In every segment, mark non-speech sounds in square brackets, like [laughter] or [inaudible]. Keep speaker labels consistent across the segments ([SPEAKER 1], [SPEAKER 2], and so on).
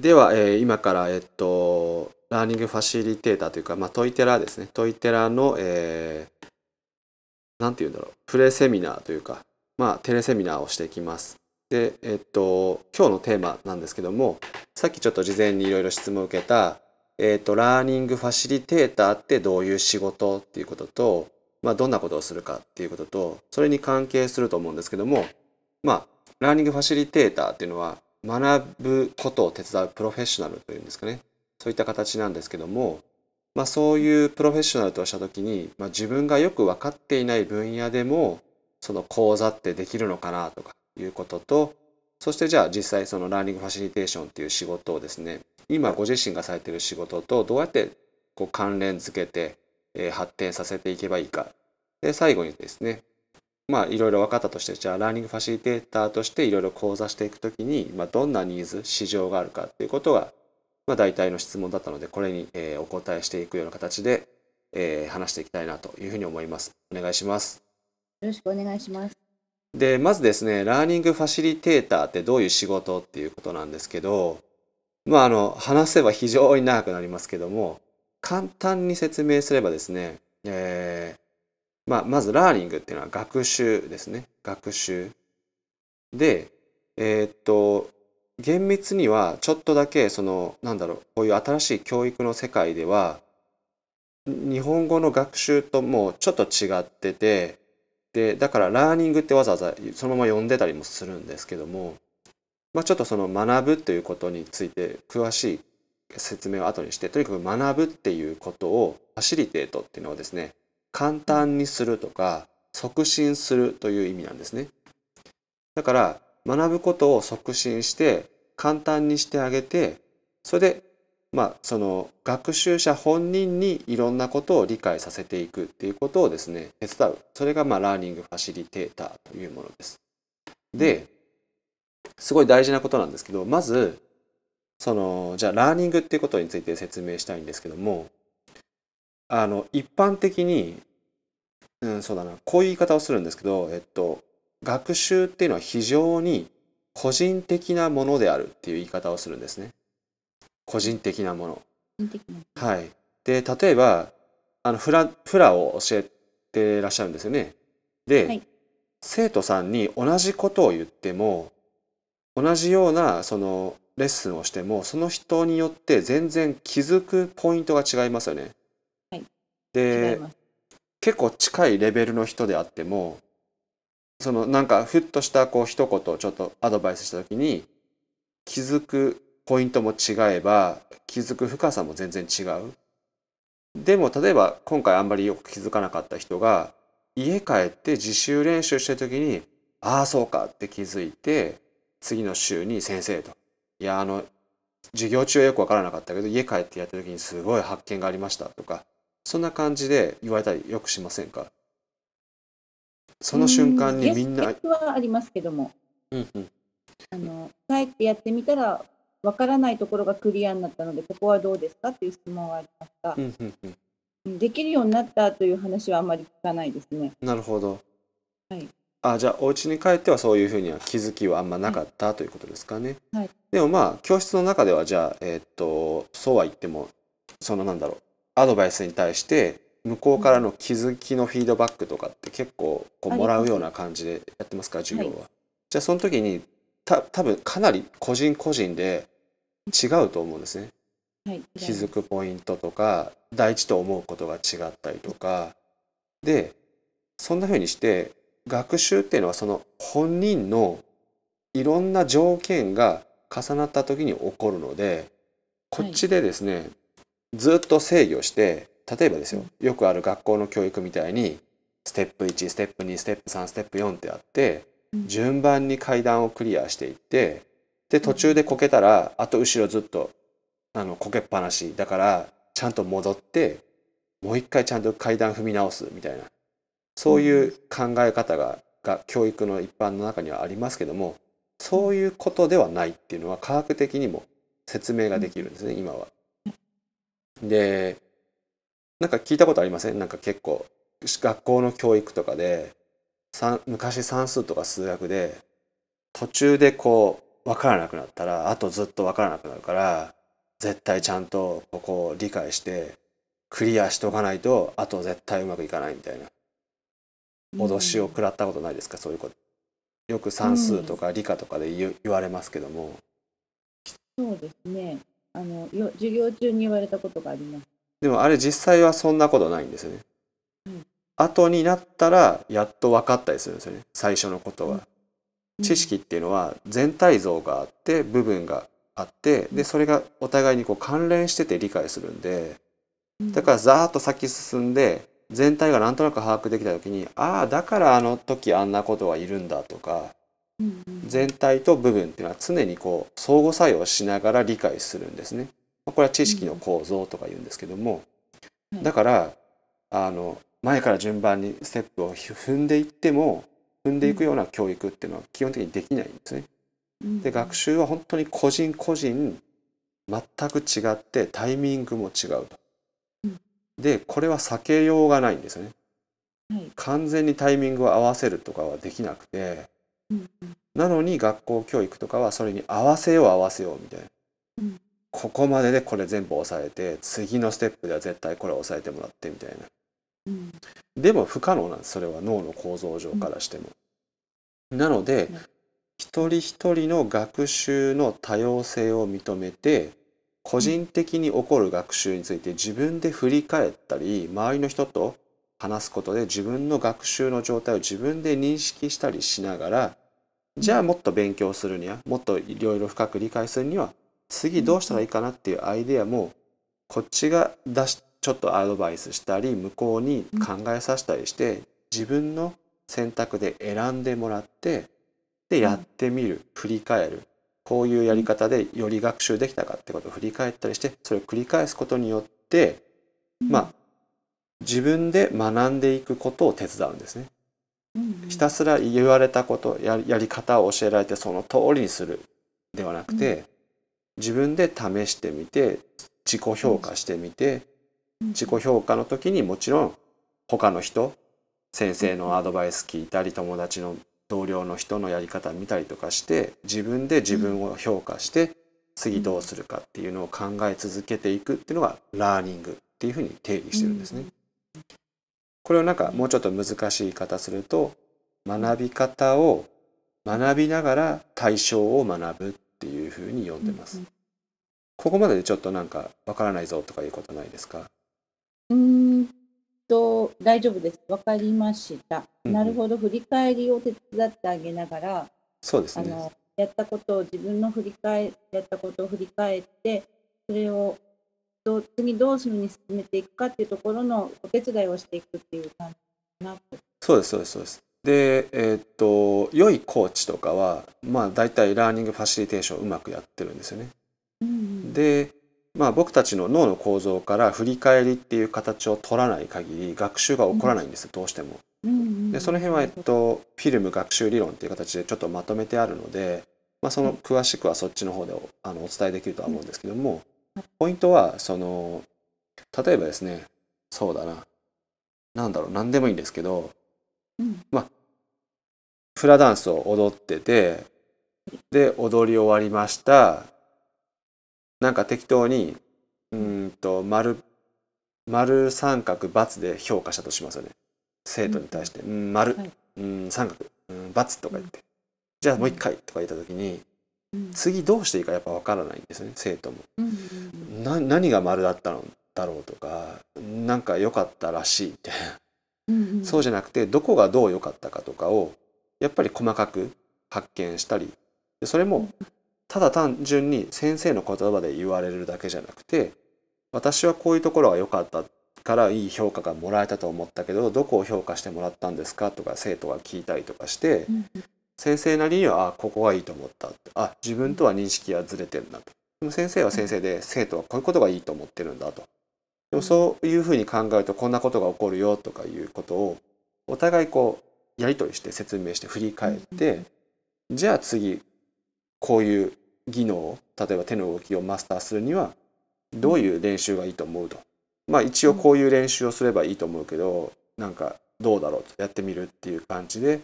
[SPEAKER 1] では、え今から、えっと、ラーニングファシリテーターというか、まあ、トイテラですね。トイテラの、えーなんて言うんだろう、プレセミナーというか、まあ、テレセミナーをしていきます。で、えっと、今日のテーマなんですけども、さっきちょっと事前にいろいろ質問を受けた、えっと、ラーニングファシリテーターってどういう仕事っていうことと、まあ、どんなことをするかっていうことと、それに関係すると思うんですけども、まあ、ラーニングファシリテーターっていうのは、学ぶことを手伝うプロフェッショナルというんですかね。そういった形なんですけども、まあ、そういうプロフェッショナルとしたときに、まあ、自分がよく分かっていない分野でも、その講座ってできるのかなとかいうことと、そしてじゃあ実際そのラーニングファシリテーションっていう仕事をですね、今ご自身がされている仕事とどうやってこう関連づけて、えー発展させていけばいいか。で、最後にですね、まあいろいろ分かったとして、じゃあラーニングファシリテーターとしていろいろ講座していくときに、まあ、どんなニーズ、市場があるかっていうことが、まあ大体の質問だったので、これに、えーお答えしていくような形で、えー話していきたいなというふうに思います。お願いします。
[SPEAKER 2] よろしくお願いします。
[SPEAKER 1] で、まずですね、ラーニングファシリテーターってどういう仕事っていうことなんですけど、まあ、あの、話せば非常に長くなりますけども、簡単に説明すればですね、えーまあ、まずラーニングっていうのは学習ですね。学習。で、えーっと、厳密にはちょっとだけ、その、なんだろう、こういう新しい教育の世界では、日本語の学習ともうちょっと違ってて、で、だからラーニングってわざわざそのまま読んでたりもするんですけども、まあ、ちょっとその学ぶということについて詳しい説明を後にして、とにかく学ぶっていうことをファシリテートっていうのはですね、簡単にするとか促進するという意味なんですね。だから学ぶことを促進して簡単にしてあげて、それでまあその学習者本人にいろんなことを理解させていくっていうことをですね、手伝う。それがまあラーニングファシリテーターというものです。で、すごい大事なことなんですけど、まず、その、じゃあラーニングっていうことについて説明したいんですけども、あの、一般的に、うん、そうだな、こういう言い方をするんですけど、えっと、学習っていうのは非常に個人的なものであるっていう言い方をするんですね。個人的なもの。はい。で、例えば、あの、フラ、フラを教えてらっしゃるんですよね。で、
[SPEAKER 2] はい
[SPEAKER 1] 生徒さんに同じことを言っても、同じような、その、レッスンをしても、その人によって全然気づくポイントが違いますよね。で。結構近いレベルの人であっても、そのなんかふっとしたこう一言ちょっとアドバイスした時に気づくポイントも違えば気づく深さも全然違う。でも例えば今回あんまりよく気づかなかった人が家帰って自習練習してる時にああそうかって気づいて次の週に先生といやあの授業中はよくわからなかったけど家帰ってやった時にすごい発見がありましたとかそんな感じで言われたりよくしませんか？その瞬間にみんな、
[SPEAKER 2] はありますけども、
[SPEAKER 1] うんうん、
[SPEAKER 2] あの、帰ってやってみたら、わからないところがクリアになったので、ここはどうですか？っていう質問はありますが
[SPEAKER 1] う、んうんうん。
[SPEAKER 2] うんできるようになったという話はあまり聞かないですね。
[SPEAKER 1] なるほど。
[SPEAKER 2] はい。
[SPEAKER 1] あ、じゃあお家に帰ってはそういうふうには気づきはあんまなかったということですかね。
[SPEAKER 2] はい。
[SPEAKER 1] でもまあ教室の中ではじゃあえーっとそうは言ってもそのなんだろうアドバイスに対して向こうからの気づきのフィードバックとかって結構こうもらうような感じでやってますか授業は。
[SPEAKER 2] は
[SPEAKER 1] じゃあその時にた多分かなり個人個人で違うと思うんですね。
[SPEAKER 2] はい、
[SPEAKER 1] 気づくポイントとか大事と思うことが違ったりとかでそんな風にして学習っていうのはその本人のいろんな条件が重なった時に起こるのでこっちでですね、ずっと制御して例えばですよよくある学校の教育みたいにステップ1ステップ2ステップ3ステップ4ってあって
[SPEAKER 2] うん。
[SPEAKER 1] 順番に階段をクリアしていってで途中でこけたらあと後ろずっとあのこけっぱなしだからちゃんと戻ってもう一回ちゃんと階段踏み直すみたいなそういう考え方がが教育の一般の中にはありますけどもそういうことではないっていうのは科学的にも説明ができるんですね今は。でなんか聞いたことありません？なんか結構学校の教育とかで昔算数とか数学で途中でこう分からなくなったらあとずっと分からなくなるから絶対ちゃんとここを理解してクリアしとかないとあと絶対うまくいかないみたいな。脅しを食らったことないですか、そういうこと。よく算数とか理科とかで言,、言われますけども。
[SPEAKER 2] そうですね。あのよ授業中に言われたことがあります。
[SPEAKER 1] でもあれ実際はそんなことないんですよね、
[SPEAKER 2] うん。
[SPEAKER 1] 後になったらやっと分かったりするんですよね。最初のことは、
[SPEAKER 2] うん。
[SPEAKER 1] 知識っていうのは全体像があって部分があってでそれがお互いにこう関連してて理解するんでだからざーっと先進んで全体がなんとなく把握できた時にああだからあの時あんなことはいるんだとか全体と部分っていうのは常にこう相互作用しながら理解するんですね。まあこれは知識の構造とか言うんですけども
[SPEAKER 2] はい
[SPEAKER 1] だからあの前から順番にステップを踏んでいっても踏んでいくような教育っていうのは基本的にできないんですね。
[SPEAKER 2] うん
[SPEAKER 1] で学習は本当に個人個人全く違ってタイミングも違うと
[SPEAKER 2] うん。
[SPEAKER 1] でこれは避けようがないんですね。
[SPEAKER 2] はい
[SPEAKER 1] 完全にタイミングを合わせるとかはできなくてなのに学校教育とかはそれに合わせよう合わせようみたいな、
[SPEAKER 2] うん。
[SPEAKER 1] ここまででこれ全部押さえて次のステップでは絶対これ押さえてもらってみたいな。
[SPEAKER 2] うん。
[SPEAKER 1] でも不可能なんですそれは脳の構造上からしても。なので
[SPEAKER 2] うん。
[SPEAKER 1] 一人一人の学習の多様性を認めて個人的に起こる学習について自分で振り返ったり周りの人と話すことで自分の学習の状態を自分で認識したりしながらじゃあもっと勉強するにはもっといろいろ深く理解するには次どうしたらいいかなっていうアイデアもこっちが出しちょっとアドバイスしたり向こうに考えさせたりして自分の選択で選んでもらってでやってみる振り返る。こういうやり方でより学習できたかってことを振り返ったりしてそれを繰り返すことによってまあ自分で学んでいくことを手伝うんですね。ひたすら言われたことややり方を教えられてその通りにする。ではなくて、自分で試してみて自己評価してみて、自己評価の時にもちろん他の人先生のアドバイス聞いたり友達の同僚の人のやり方見たりとかして自分で自分を評価して次どうするかっていうのを考え続けていくっていうのがラーニングっていうふうに定義してるんですね。これをなんかもうちょっと難しい言い方すると学び方を学びながら対象を学ぶっていうふうに呼んでます。
[SPEAKER 2] うん
[SPEAKER 1] ここまででちょっとなんかわからないぞとかいうことないですか？
[SPEAKER 2] うーんと大丈夫です。わかりました。
[SPEAKER 1] うんうん
[SPEAKER 2] なるほど。振り返りを手伝ってあげながら、
[SPEAKER 1] そうですね。
[SPEAKER 2] あのやったことを自分の振り返やったことを振り返って、それをどう次どういうふうに進めていくかっていうところのお手伝いをしていくっていう感じかな。
[SPEAKER 1] そうですそうですそうです。で、えーっと良いコーチとかはまあ大体ラーニングファシリテーションをうまくやってるんですよね。
[SPEAKER 2] うんうん
[SPEAKER 1] で、まあ、僕たちの脳の構造から振り返りっていう形を取らない限り学習が起こらないんですよ、どうしても。
[SPEAKER 2] うんうん
[SPEAKER 1] でその辺は、えっと、フィルム学習理論っていう形でちょっとまとめてあるので、まあ、その詳しくはそっちの方でおあのお伝えできるとは思うんですけどもポイントはその例えばですねそうだな。なんだろう何でもいいんですけど
[SPEAKER 2] うん。
[SPEAKER 1] フラダンスを踊っててで踊り終わりました。なんか適当にうーんと丸丸三角×で評価したとしますよね。生徒に対して「うん。丸。
[SPEAKER 2] はい。
[SPEAKER 1] うん三角。うん×」とか言って「じゃあもう一回」とか言った時に
[SPEAKER 2] うん
[SPEAKER 1] 次どうしていいかやっぱ分からないんですよね生徒も。何が丸だったのだろうとかなんか良かったらしいみたそうじゃなくてどこがどう良かったかとかをやっぱり細かく発見したりでそれもただ単純に先生の言葉で言われるだけじゃなくて私はこういうところが良かったからいい評価がもらえたと思ったけどどこを評価してもらったんですかとか生徒が聞いたりとかして先生なりにはあここがいいと思ったって。あ自分とは認識がずれてるんだと。でも先生は先生で生徒はこういうことがいいと思ってるんだと。でもそういうふうに考えるとこんなことが起こるよとかいうことをお互いこうやり取りして説明して振り返ってじゃあ次こういう技能を例えば手の動きをマスターするにはどういう練習がいいと思うと。まあ一応こういう練習をすればいいと思うけどなんかどうだろうと。やってみるっていう感じで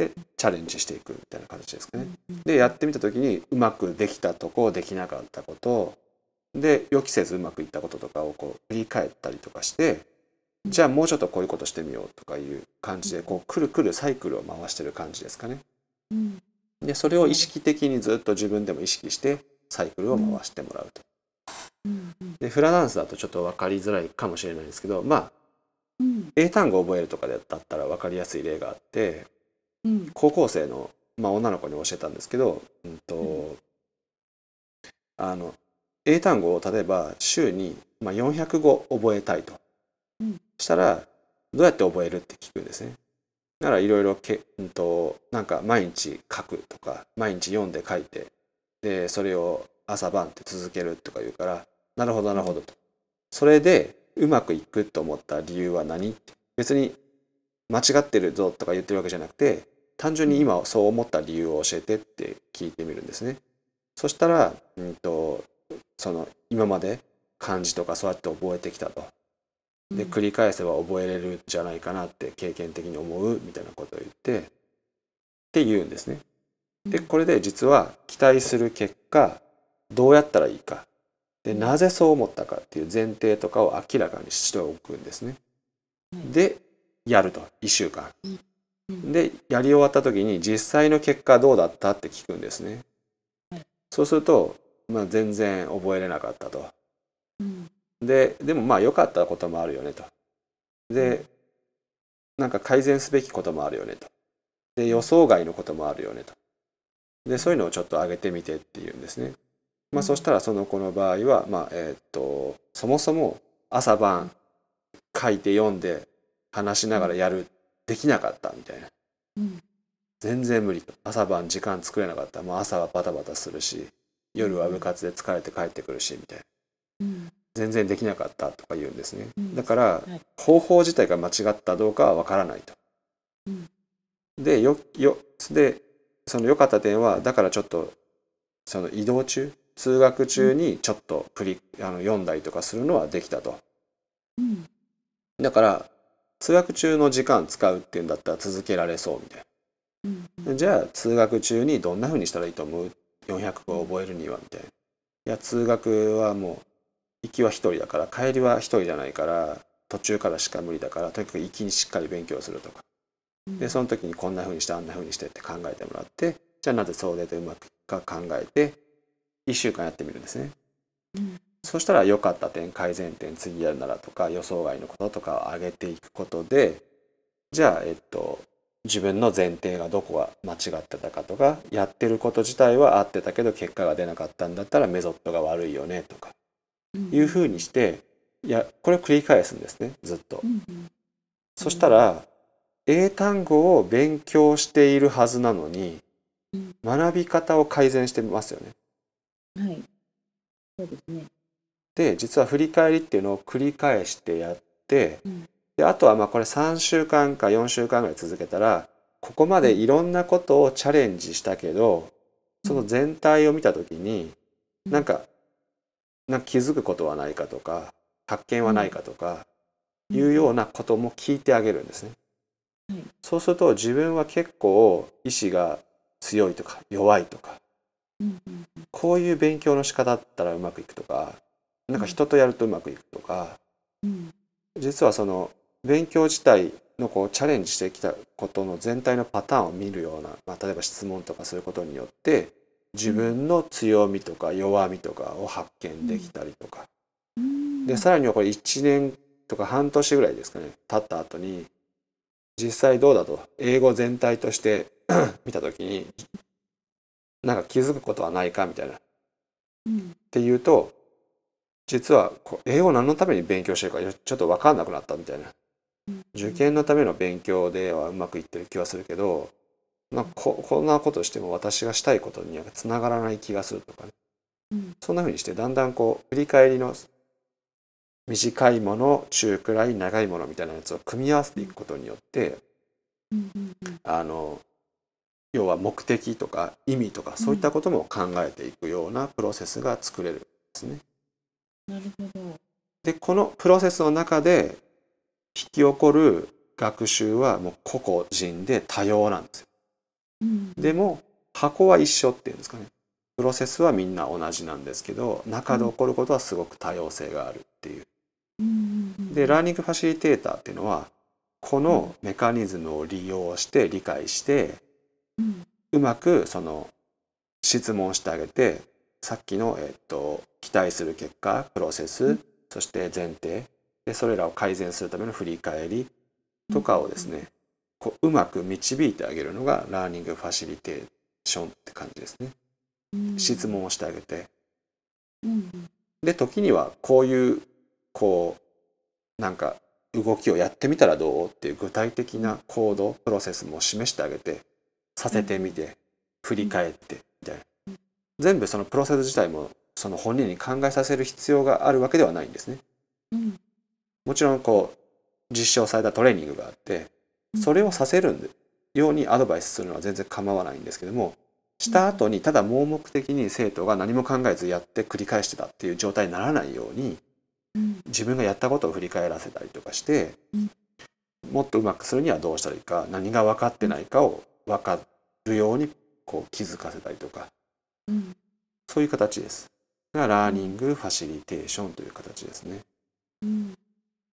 [SPEAKER 1] でチャレンジしていくみたいな形ですかね。
[SPEAKER 2] うん
[SPEAKER 1] でやってみた時にうまくできたとこできなかったことで予期せずうまくいったこととかをこう振り返ったりとかしてじゃあもうちょっとこういうことしてみようとかいう感じでこうくるくるサイクルを回してる感じですかね。
[SPEAKER 2] うん。
[SPEAKER 1] でそれを意識的にずっと自分でも意識してサイクルを回してもらうと。でフラダンスだとちょっと分かりづらいかもしれないですけどまあ
[SPEAKER 2] うん。
[SPEAKER 1] 英単語を覚えるとかだったら分かりやすい例があって
[SPEAKER 2] うん
[SPEAKER 1] 高校生の、まあ、女の子に教えたんですけど、うんとあの英単語を例えば週に、まあ、400語覚えたいと、
[SPEAKER 2] うん
[SPEAKER 1] したらどうやって覚えるって聞くんですね。ならいろいろけ、うん、となんか毎日書くとか毎日読んで書いてでそれを朝晩って続けるとか言うからなるほどなるほどと。それでうまくいくと思った理由は何別に間違ってるぞとか言ってるわけじゃなくて単純に今そう思った理由を教えてって聞いてみるんですね。そしたら、うん、とその今まで漢字とかそうやって覚えてきたと。で繰り返せば覚えれるんじゃないかなって経験的に思うみたいなことを言ってって言うんですね。でこれで実は期待する結果どうやったらいいかでなぜそう思ったかっていう前提とかを明らかにしておくんですね。
[SPEAKER 2] はい
[SPEAKER 1] でやると1週間。
[SPEAKER 2] うん
[SPEAKER 1] でやり終わった時に実際の結果どうだったって聞くんですね。
[SPEAKER 2] はい
[SPEAKER 1] そうすると、まあ、全然覚えれなかったと。
[SPEAKER 2] うん
[SPEAKER 1] ででもまあ良かったこともあるよねと。でなんか改善すべきこともあるよねと。で予想外のこともあるよねと。でそういうのをちょっと上げてみてっていうんですね。まあ、
[SPEAKER 2] うん
[SPEAKER 1] そしたらその子の場合は、まあえーっとそもそも朝晩書いて読んで話しながらやるできなかったみたいな。
[SPEAKER 2] うん。
[SPEAKER 1] 全然無理と。朝晩時間作れなかった。もう朝はバタバタするし夜は部活で疲れて帰ってくるしみたいな。
[SPEAKER 2] うん。
[SPEAKER 1] 全然できなかったとか言うんですね、
[SPEAKER 2] うん。
[SPEAKER 1] だから、
[SPEAKER 2] い。
[SPEAKER 1] 方法自体が間違ったどうかはわからないと、
[SPEAKER 2] うん。
[SPEAKER 1] でよよでその良かった点はだからちょっとその移動中通学中にちょっと振りあの読んだりとかするのはできたと。
[SPEAKER 2] うん。
[SPEAKER 1] だから通学中の時間使うっていうんだったら続けられそうみたいな。
[SPEAKER 2] うん
[SPEAKER 1] じゃあ通学中にどんな風にしたらいいと思う？400語を覚えるにはみたいな。いや通学はもう行きは一人だから帰りは一人じゃないから途中からしか無理だからとにかく行きにしっかり勉強するとか。でその時にこんな風にしてあんな風にしてって考えてもらってじゃあなぜそうでうまくいくか考えて1週間やってみるんですね。
[SPEAKER 2] うん
[SPEAKER 1] そしたら良かった点改善点次やるならとか予想外のこととかを上げていくことでじゃあえっと自分の前提がどこが間違ってたかとかやってること自体は合ってたけど結果が出なかったんだったらメソッドが悪いよねとかいうふうにしていやこれを繰り返すんですねずっと。そしたら英単語を勉強しているはずなのに
[SPEAKER 2] うん。
[SPEAKER 1] 学び方を改善してますよね。
[SPEAKER 2] はい。そうですね
[SPEAKER 1] で実は振り返りっていうのを繰り返してやって、
[SPEAKER 2] うん。
[SPEAKER 1] であとはまあこれ3週間か4週間ぐらい続けたらここまでいろんなことをチャレンジしたけど、その全体を見た時に、
[SPEAKER 2] うん。
[SPEAKER 1] なんかなんか気づくことはないかとか発見はないかとか、いうようなことも聞いてあげるんですね。
[SPEAKER 2] はい
[SPEAKER 1] そうすると自分は結構意志が強いとか弱いとかこういう勉強の仕方だったらうまくいくとかなんか人とやるとうまくいくとか、
[SPEAKER 2] うん。
[SPEAKER 1] 実はその勉強自体のこうチャレンジしてきたことの全体のパターンを見るような、まあ、例えば質問とかすることによって自分の強みとか弱みとかを発見できたりとか、
[SPEAKER 2] うん。
[SPEAKER 1] でさらにはこれ1年とか半年ぐらいですかね経った後に実際どうだと英語全体として [clears throat] 見た時になんか気づくことはないかみたいな。っ
[SPEAKER 2] うん。
[SPEAKER 1] ていうと実は英語何のために勉強してるかちょっと分かんなくなったみたいな。
[SPEAKER 2] うん。
[SPEAKER 1] 受験のための勉強ではうまくいってる気はするけど、まあ、ここんなことしても私がしたいことにはつながらない気がするとかね。
[SPEAKER 2] うん。
[SPEAKER 1] そんな風にしてだんだんこう振り返りの短いもの中くらい長いものみたいなやつを組み合わせていくことによって
[SPEAKER 2] うんうんうん。
[SPEAKER 1] あの要は目的とか意味とかそういったことも考えていくようなプロセスが作れるんですね。
[SPEAKER 2] なるほど。
[SPEAKER 1] でこのプロセスの中で引き起こる学習はもう個々人で多様なんですよ。
[SPEAKER 2] うん。
[SPEAKER 1] でも箱は一緒っていうんですかね。プロセスはみんな同じなんですけど中で起こることはすごく多様性があるっていう。
[SPEAKER 2] うん。うん
[SPEAKER 1] でラーニングファシリテーターっていうのはこのメカニズムを利用して理解して
[SPEAKER 2] うん。
[SPEAKER 1] うまくその質問してあげてさっきの、えっと、期待する結果プロセス、
[SPEAKER 2] うん。
[SPEAKER 1] そして前提でそれらを改善するための振り返りとかをですね、こううまく導いてあげるのがラーニングファシリテーションって感じですね。
[SPEAKER 2] うん。
[SPEAKER 1] 質問をしてあげて。
[SPEAKER 2] うん
[SPEAKER 1] で時にはこういうこうなんか動きをやってみたらどうっていう具体的な行動プロセスも示してあげてさせてみて振り返ってみたいな全部そのプロセス自体もその本人に考えさせる必要があるわけではないんですね。
[SPEAKER 2] うん。
[SPEAKER 1] もちろんこう実証されたトレーニングがあってそれをさせるようにアドバイスするのは全然構わないんですけどもした後にただ盲目的に生徒が何も考えずやって繰り返してたっていう状態にならないように
[SPEAKER 2] うん。
[SPEAKER 1] 自分がやったことを振り返らせたりとかして、
[SPEAKER 2] うん。
[SPEAKER 1] もっとうまくするにはどうしたらいいか何が分かってないかを分かるようにこう気づかせたりとか
[SPEAKER 2] うん。
[SPEAKER 1] そういう形です。がラーニングファシリテーションという形ですね。
[SPEAKER 2] うん。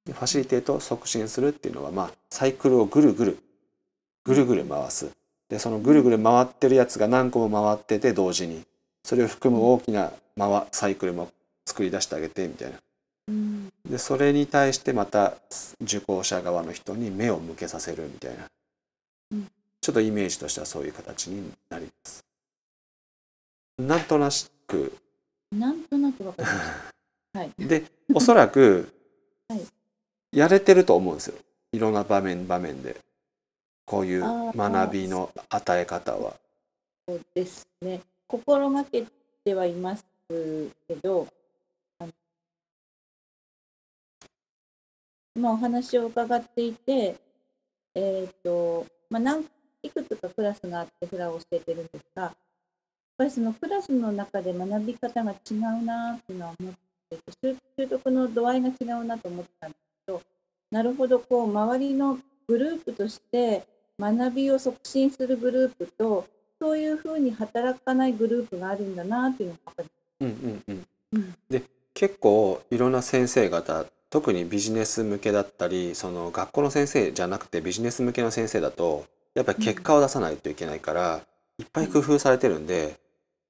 [SPEAKER 1] でファシリテートを促進するっていうのは、まあ、サイクルをぐるぐるぐるぐる回す。でそのぐるぐる回ってるやつが何個も回ってて同時にそれを含む大きな回サイクルも作り出してあげてみたいな。
[SPEAKER 2] うん。
[SPEAKER 1] でそれに対してまた受講者側の人に目を向けさせるみたいな、
[SPEAKER 2] うん。
[SPEAKER 1] ちょっとイメージとしてはそういう形になりますなんとなく
[SPEAKER 2] なんとなくわかりました。はい。[laughs]
[SPEAKER 1] でおそらく
[SPEAKER 2] はい
[SPEAKER 1] やれてると思うんですよいろんな場面場面でこういう学びの与え方は。
[SPEAKER 2] そうですね。心がけてはいますけど、あの今お話を伺っていて、えっ、と、まあ、何いくつかクラスがあってフラを教えてるんですが、ぱりそのクラスの中で学び方が違うなっていうのは思っていて、習習得の度合いが違うなと思ったんですけど、なるほど、こう、周りのグループとして学びを促進するグループと、そういうふうに働かないグループがあるんだなっていうのが分か
[SPEAKER 1] うんうんうん
[SPEAKER 2] ります。
[SPEAKER 1] で結構いろんな先生方特にビジネス向けだったりその学校の先生じゃなくてビジネス向けの先生だとやっぱり結果を出さないといけないから、いっぱい工夫されてるんで、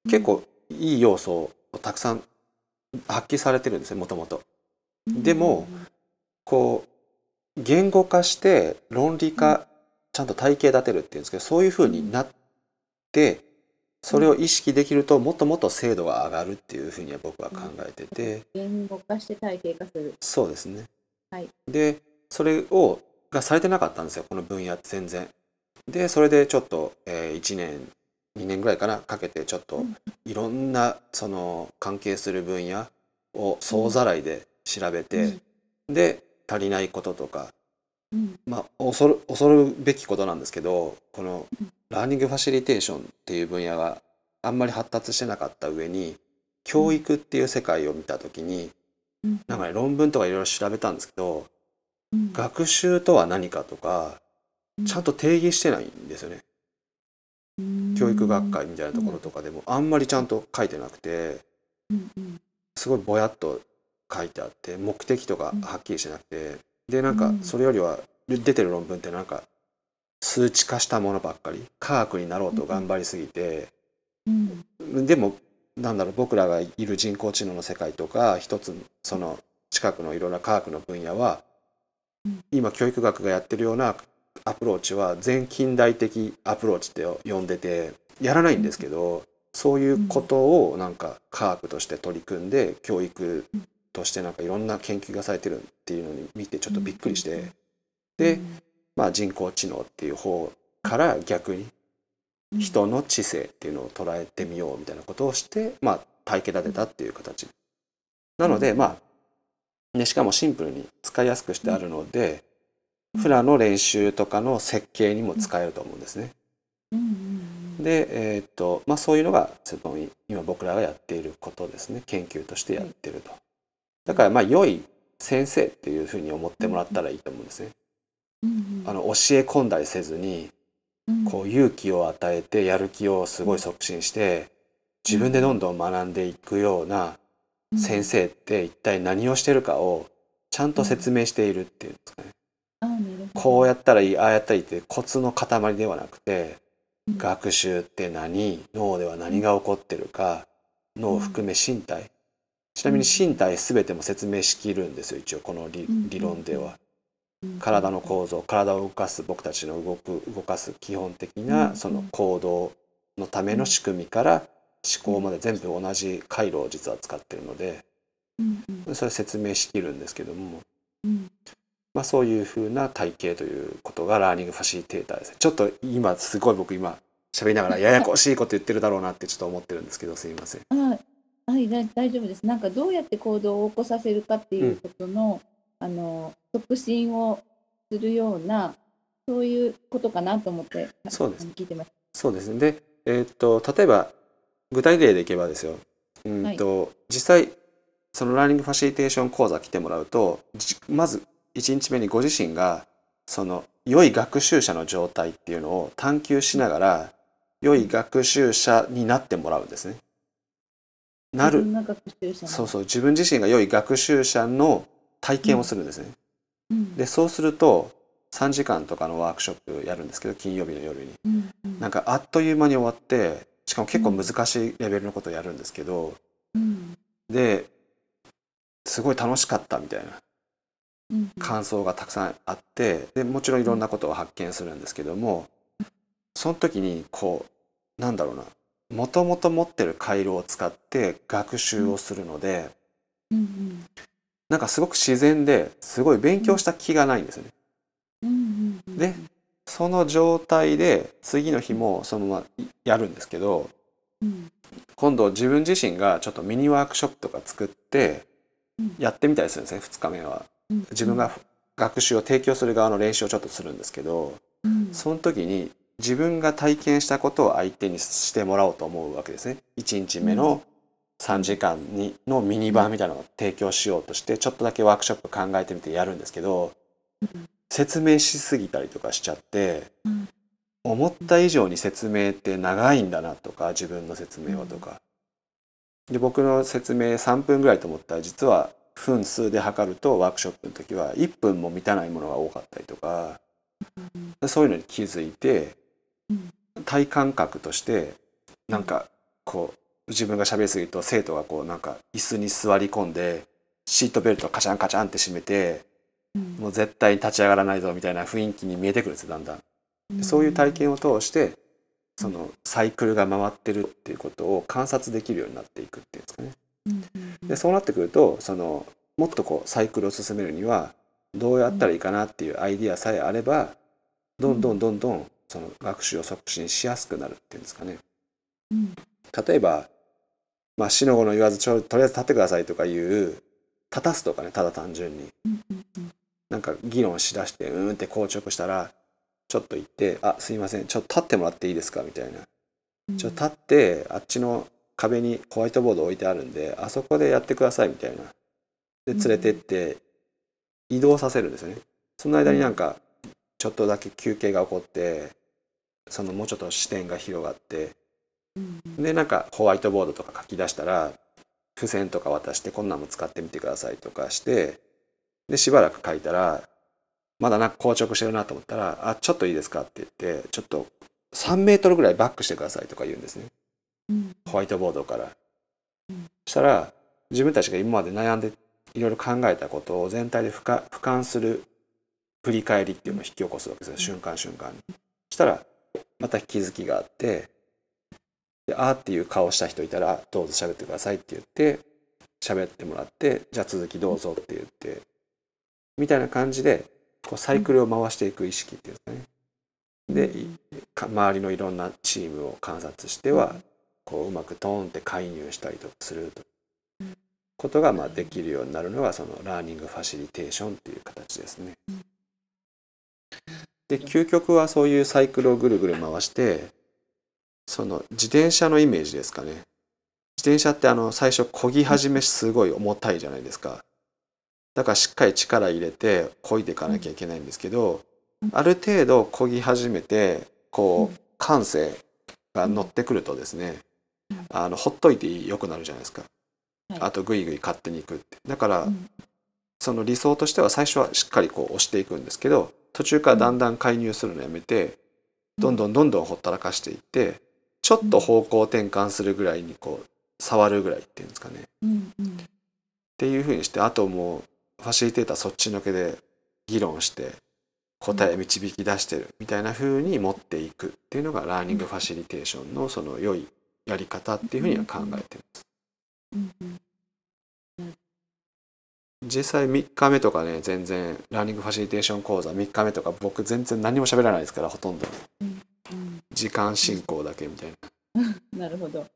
[SPEAKER 1] 結構いい要素をたくさん発揮されてるんですよもともと。
[SPEAKER 2] うん
[SPEAKER 1] でも、こう言語化して論理化、ちゃんと体系立てるっていうんですけどそういうふうになってそれを意識できるともっともっと精度が上がるっていうふうには僕は考えてて、
[SPEAKER 2] 言語化して体系化する。
[SPEAKER 1] そうですね。
[SPEAKER 2] はい
[SPEAKER 1] でそれをがされてなかったんですよこの分野って全然。でそれでちょっと、え1年2年ぐらいかなかけてちょっと
[SPEAKER 2] うん。
[SPEAKER 1] いろんなその関係する分野を総ざらいで調べて、で足りないこととか、
[SPEAKER 2] うん。
[SPEAKER 1] まあ、恐る恐るべきことなんですけどこの
[SPEAKER 2] うん。
[SPEAKER 1] ラーニングファシリテーションっていう分野があんまり発達してなかった上に教育っていう世界を見た時に
[SPEAKER 2] うん。
[SPEAKER 1] なんかね論文とかいろいろ調べたんですけど
[SPEAKER 2] うん。
[SPEAKER 1] 学習とは何かとかちゃんと定義してないんですよね。
[SPEAKER 2] うん
[SPEAKER 1] 教育学会みたいなところとかでもあんまりちゃんと書いてなくてすごいぼやっと書いてあって目的とかはっきりしてなくてでなんか
[SPEAKER 2] うん。
[SPEAKER 1] それよりは出てる論文ってなんか数値化したものばっかり科学になろうと頑張りすぎて
[SPEAKER 2] うん。
[SPEAKER 1] でもなんだろう僕らがいる人工知能の世界とか一つその近くのいろんな科学の分野は
[SPEAKER 2] うん。
[SPEAKER 1] 今教育学がやってるようなアプローチは全近代的アプローチって呼んでてやらないんですけどそういうことをなんか科学として取り組んで教育としてなんかいろんな研究がされてるっていうのに見てちょっとびっくりして。でまあ人工知能っていう方から逆に
[SPEAKER 2] うん。
[SPEAKER 1] 人の知性っていうのを捉えてみようみたいなことをして、まあ、体系立てたっていう形。なので、まあ、ね、しかもシンプルに使いやすくしてあるので、フラの練習とかの設計にも使えると思うんですね。で、えーっとまあ、そういうのが今僕らがやっていることですね研究としてやってると。だからまあ良い先生っていうふうに思ってもらったらいいと思うんですね。あの教え込んだりせずに
[SPEAKER 2] うん
[SPEAKER 1] こう勇気を与えてやる気をすごい促進して自分でどんどん学んでいくような先生って一体何をしてるかをちゃんと説明しているっていうんですかね。こうやったらいいああやったらいいってコツの塊ではなくて
[SPEAKER 2] うん。
[SPEAKER 1] 学習って何脳では何が起こってるか脳を含め身体。ちなみに身体全ても説明しきるんですよ一応この理論では。
[SPEAKER 2] うん。
[SPEAKER 1] 体の構造体を動かす僕たちの動く動かす基本的
[SPEAKER 2] う
[SPEAKER 1] なん。その行動のための仕組みから思考まで全部同じ回路を実は使ってるのでそれ説明しきるんですけども、
[SPEAKER 2] うん
[SPEAKER 1] まあ、そういうふうな体系ということがラーニングファシリテーターですねちょっと今すごい僕今喋りながらややこしいこと言ってるだろうなってちょっと思ってるんですけどすいません。
[SPEAKER 2] あはい大丈夫です。なんかどうやって行動を起こさせるかっていうことの、あの促進をするようなそういうことかなと思って
[SPEAKER 1] そうです
[SPEAKER 2] 聞いてます。
[SPEAKER 1] そうですね。で、えーっと例えば具体例でいけばですよ。うんと、実際そのラーニングファシリテーション講座来てもらうと、まず1日目にご自身がその良い学習者の状態っていうのを探求しながら良い学習者になってもらうんですね。なるそうそう自分自身が良い学習者の体験をするんですね。
[SPEAKER 2] うん
[SPEAKER 1] でそうすると3時間とかのワークショップやるんですけど金曜日の夜に。
[SPEAKER 2] うんうん
[SPEAKER 1] なんかあっという間に終わってしかも結構難しいレベルのことをやるんですけど、
[SPEAKER 2] うん
[SPEAKER 1] ですごい楽しかったみたいな
[SPEAKER 2] うん
[SPEAKER 1] 感想がたくさんあってでもちろんいろんなことを発見するんですけどもその時にこうなんだろうなもともと持ってる回路を使って学習をするので、
[SPEAKER 2] うん
[SPEAKER 1] なんかすごく自然ですごい勉強した気がないんですよね。
[SPEAKER 2] うんうんうん
[SPEAKER 1] でその状態で次の日もそのままやるんですけど
[SPEAKER 2] うん。
[SPEAKER 1] 今度自分自身がちょっとミニワークショップとか作って
[SPEAKER 2] うん。
[SPEAKER 1] やってみたりするんですね2日目は。
[SPEAKER 2] うん
[SPEAKER 1] 自分が学習を提供する側の練習をちょっとするんですけど
[SPEAKER 2] うん。
[SPEAKER 1] その時に自分が体験したことを相手にしてもらおうと思うわけですね。1日目の3時間にのミニバーみたいなのを提供しようとしてちょっとだけワークショップ考えてみてやるんですけど
[SPEAKER 2] うん。
[SPEAKER 1] 説明しすぎたりとかしちゃって
[SPEAKER 2] うん。
[SPEAKER 1] 思った以上に説明って長いんだなとか自分の説明はとか。で僕の説明3分ぐらいと思ったら実は分数で測るとワークショップの時は1分も満たないものが多かったりとかそういうのに気づいて
[SPEAKER 2] うん。
[SPEAKER 1] 体感覚としてなんかこう自分が喋りすぎると生徒がこうなんか椅子に座り込んでシートベルトカチャンカチャンって閉めて
[SPEAKER 2] うん。
[SPEAKER 1] もう絶対に立ち上がらないぞみたいな雰囲気に見えてくるんですよだんだん。でそういう体験を通してそのサイクルが回ってるっていうことを観察できるようになっていくっていうんですかね。でそうなってくるとそのもっとこうサイクルを進めるにはどうやったらいいかなっていうアイディアさえあればどんどんどんどんその学習を促進しやすくなるっていうんですかね。
[SPEAKER 2] うん。
[SPEAKER 1] 例えば「まあ、死の子の言わずちょとりあえず立ってください」とかいう立たすとかねただ単純に。
[SPEAKER 2] うんうんうん。
[SPEAKER 1] なんか議論しだしてうーんって硬直したらちょっと言って「あすいませんちょっと立ってもらっていいですか」みたいな。ちょっと立ってあっちの壁にホワイトボード置いてあるんであそこでやってくださいみたいな。で連れてって移動させるんですよね。その間になんかちょっとだけ休憩が起こってそのもうちょっと視点が広がって
[SPEAKER 2] うん
[SPEAKER 1] でなんかホワイトボードとか書き出したら付箋とか渡してこんなんも使ってみてくださいとかしてでしばらく書いたらまだなんか硬直してるなと思ったら「あちょっといいですか?」って言ってちょっと3メートルぐらいバックしてくださいとか言うんですね。
[SPEAKER 2] うん
[SPEAKER 1] ホワイトボードから
[SPEAKER 2] うん。
[SPEAKER 1] そしたら自分たちが今まで悩んでいろいろ考えたことを全体で俯瞰する振り返りっていうのを引き起こすわけですよ瞬間瞬間に。そしたらまた気づきがあってであーっていう顔した人いたらどうぞ喋ってくださいって言って喋ってもらってじゃあ続きどうぞって言ってみたいな感じでこうサイクルを回していく意識っていうんですかね。で周りのいろんなチームを観察してはこううまくトーンって介入したりとかすると
[SPEAKER 2] うん
[SPEAKER 1] ことがまあできるようになるのがそのラーニングファシリテーションっていう形ですね
[SPEAKER 2] うん。
[SPEAKER 1] で究極はそういうサイクルをぐるぐる回してその自転車のイメージですかね。自転車ってあの最初漕ぎ始めすごい重たいじゃないですか。だからしっかり力入れて漕いでいかなきゃいけないんですけど、
[SPEAKER 2] うん
[SPEAKER 1] ある程度漕ぎ始めてこう感性が乗ってくるとですね、
[SPEAKER 2] うん
[SPEAKER 1] あのほっといてよくなるじゃないですか、
[SPEAKER 2] はい。
[SPEAKER 1] あとグイグイ勝手にいくって。だから、
[SPEAKER 2] うん。
[SPEAKER 1] その理想としては最初はしっかりこう押していくんですけど途中からだんだん介入するのやめて、どんどんどんどんほったらかしていってちょっと方向転換するぐらいにこう触るぐらいっていうんですかね。っ
[SPEAKER 2] うんうん。
[SPEAKER 1] ていうふうにしてあともうファシリテーターそっちのけで議論して答え導き出してるみたいなふうに持っていくっていうのがラーニングファシリテーションのその良いやり方っていうふうには考えてます。実際3日目とかね全然ラーニングファシリテーション講座3日目とか僕全然何も喋らないですからほとんど。
[SPEAKER 2] うん
[SPEAKER 1] 時間進行だけみたいな。
[SPEAKER 2] う [laughs] んなるほど。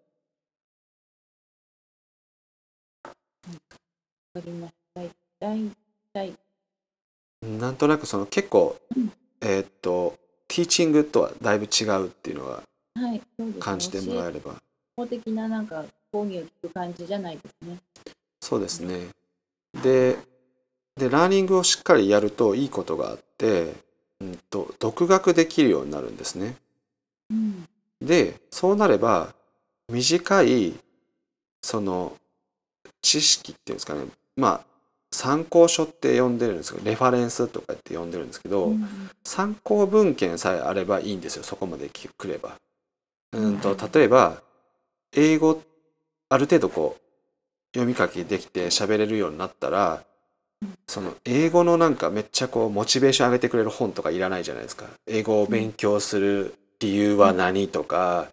[SPEAKER 1] なんとなくその結構
[SPEAKER 2] うん。
[SPEAKER 1] えーっとティーチングとはだいぶ違うっていうのが
[SPEAKER 2] はい、そうですね。
[SPEAKER 1] 感じてもら
[SPEAKER 2] 教
[SPEAKER 1] えれば
[SPEAKER 2] 法的ななんか講義を聞く感じじゃないですね。
[SPEAKER 1] そうですねででラーニングをしっかりやるといいことがあって、うん、と独学できるようになるんですね
[SPEAKER 2] うん。
[SPEAKER 1] でそうなれば短いその知識っていうんですかねまあ参考書って呼んでるんですけどレファレンスとかって呼んでるんですけど、
[SPEAKER 2] うん
[SPEAKER 1] 参考文献さえあればいいんですよそこまでくれば。うんと例えば英語ある程度こう読み書きできて喋れるようになったらその英語のなんかめっちゃこうモチベーション上げてくれる本とかいらないじゃないですか。英語を勉強する理由は何とか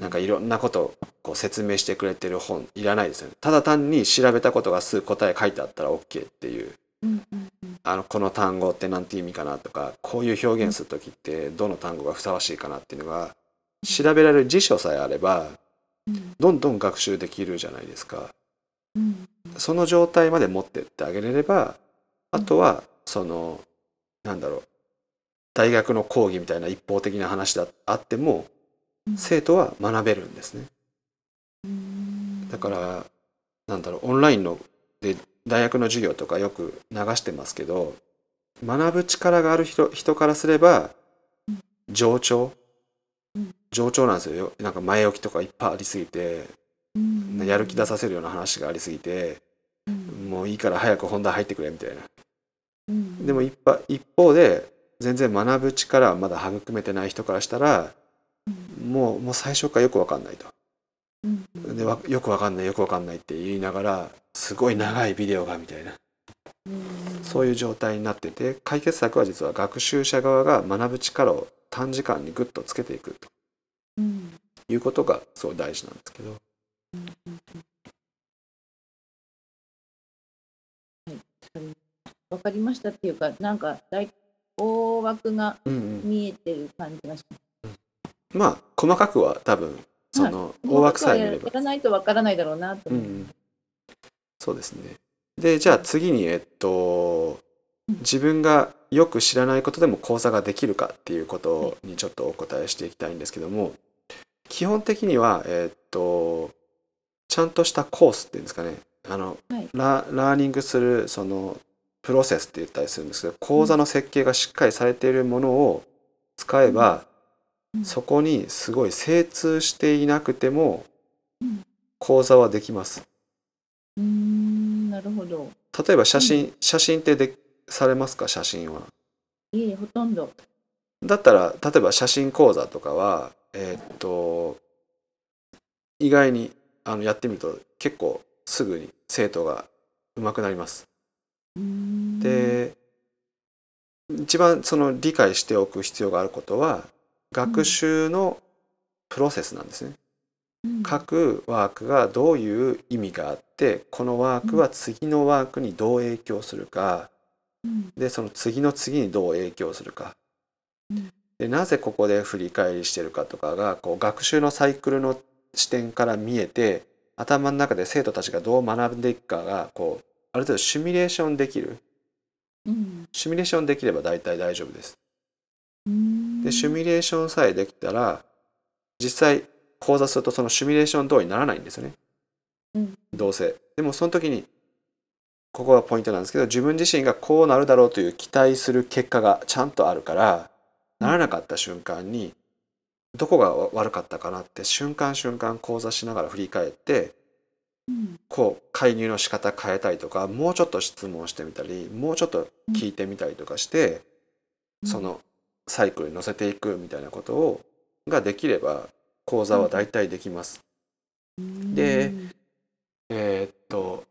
[SPEAKER 1] なんかいろんなことをこう説明してくれてる本いらないですよね。ただ単に調べたことがすぐ答え書いてあったら OK っていうあのこの単語って何て意味かなとかこういう表現する時ってどの単語がふさわしいかなっていうのが調べられる辞書さえあれば
[SPEAKER 2] うん。
[SPEAKER 1] どんどん学習できるじゃないですか。
[SPEAKER 2] うん。
[SPEAKER 1] その状態まで持ってってあげれればあとはそのなんだろう大学の講義みたいな一方的な話だあっても
[SPEAKER 2] うん。
[SPEAKER 1] 生徒は学べるんですね。
[SPEAKER 2] うん。
[SPEAKER 1] だからなんだろうオンラインので大学の授業とかよく流してますけど学ぶ力がある人人からすれば
[SPEAKER 2] うん。
[SPEAKER 1] 冗長
[SPEAKER 2] うん
[SPEAKER 1] 冗長なんですよ。なんか前置きとかいっぱいありすぎて
[SPEAKER 2] うん。
[SPEAKER 1] やる気出させるような話がありすぎて
[SPEAKER 2] うん。
[SPEAKER 1] もういいから早く本題入ってくれみたいな。
[SPEAKER 2] うん。
[SPEAKER 1] でも一方で全然学ぶ力はまだ育めてない人からしたらもうもう最初からよく分かんないと。でわよくわかんないよくわかんないって言いながらすごい長いビデオがみたいな。
[SPEAKER 2] うん。
[SPEAKER 1] そういう状態になってて解決策は実は学習者側が学ぶ力を短時間にグッとつけていくと。
[SPEAKER 2] うん。
[SPEAKER 1] いうことがすごい大事なんですけど。
[SPEAKER 2] うんうんはい。わかりましたっていうかなんか大大枠が
[SPEAKER 1] うんうん。
[SPEAKER 2] 見えてる感じがします。
[SPEAKER 1] まあ細かくは多分その大枠さえ見れば。
[SPEAKER 2] やらないとわからないだろうなと思う。
[SPEAKER 1] うんうん。そうですね。でじゃあ次にえっと
[SPEAKER 2] うん。
[SPEAKER 1] 自分がよく知らないことでも講座ができるかっていうことにちょっとお答えしていきたいんですけども基本的にはえっとちゃんとしたコースっていうんですかね。あの、
[SPEAKER 2] はい。
[SPEAKER 1] ララーニングするそのプロセスって言ったりするんですけど講座の設計がしっかりされているものを使えば、
[SPEAKER 2] うん。
[SPEAKER 1] そこにすごい精通していなくても
[SPEAKER 2] うん。
[SPEAKER 1] 講座はできます。
[SPEAKER 2] うーんなるほど。
[SPEAKER 1] 例えば写真、写真ってでされますか？写真は。
[SPEAKER 2] いえほとんど。
[SPEAKER 1] だったら例えば写真講座とかはえーっと意外にあのやってみると結構すぐに生徒が上手くなります。で一番その理解しておく必要があることは学習のプロセスなんですね。
[SPEAKER 2] うん、
[SPEAKER 1] 各ワークがどういう意味があってこのワークは次のワークにどう影響するか
[SPEAKER 2] うん
[SPEAKER 1] でその次の次にどう影響するか。
[SPEAKER 2] うん。
[SPEAKER 1] でなぜここで振り返りしてるかとかがこう学習のサイクルの視点から見えて頭の中で生徒たちがどう学んでいくかがこうある程度シミュレーションできる。
[SPEAKER 2] うん。
[SPEAKER 1] シミュレーションできれば大体大丈夫です。でシミュレーションさえできたら実際講座するとそのシミュレーション通りにならないんですよね。
[SPEAKER 2] うん。
[SPEAKER 1] どうせ。でもその時にここがポイントなんですけど自分自身がこうなるだろうという期待する結果がちゃんとあるからならなかった瞬間にどこが悪かったかなって瞬間瞬間講座しながら振り返って
[SPEAKER 2] うん
[SPEAKER 1] こう介入の仕方変えたりとかもうちょっと質問してみたりもうちょっと聞いてみたりとかして、
[SPEAKER 2] うん
[SPEAKER 1] そのサイクルに乗せていくみたいなことをができれば講座は大体できます。
[SPEAKER 2] うん
[SPEAKER 1] でえーっと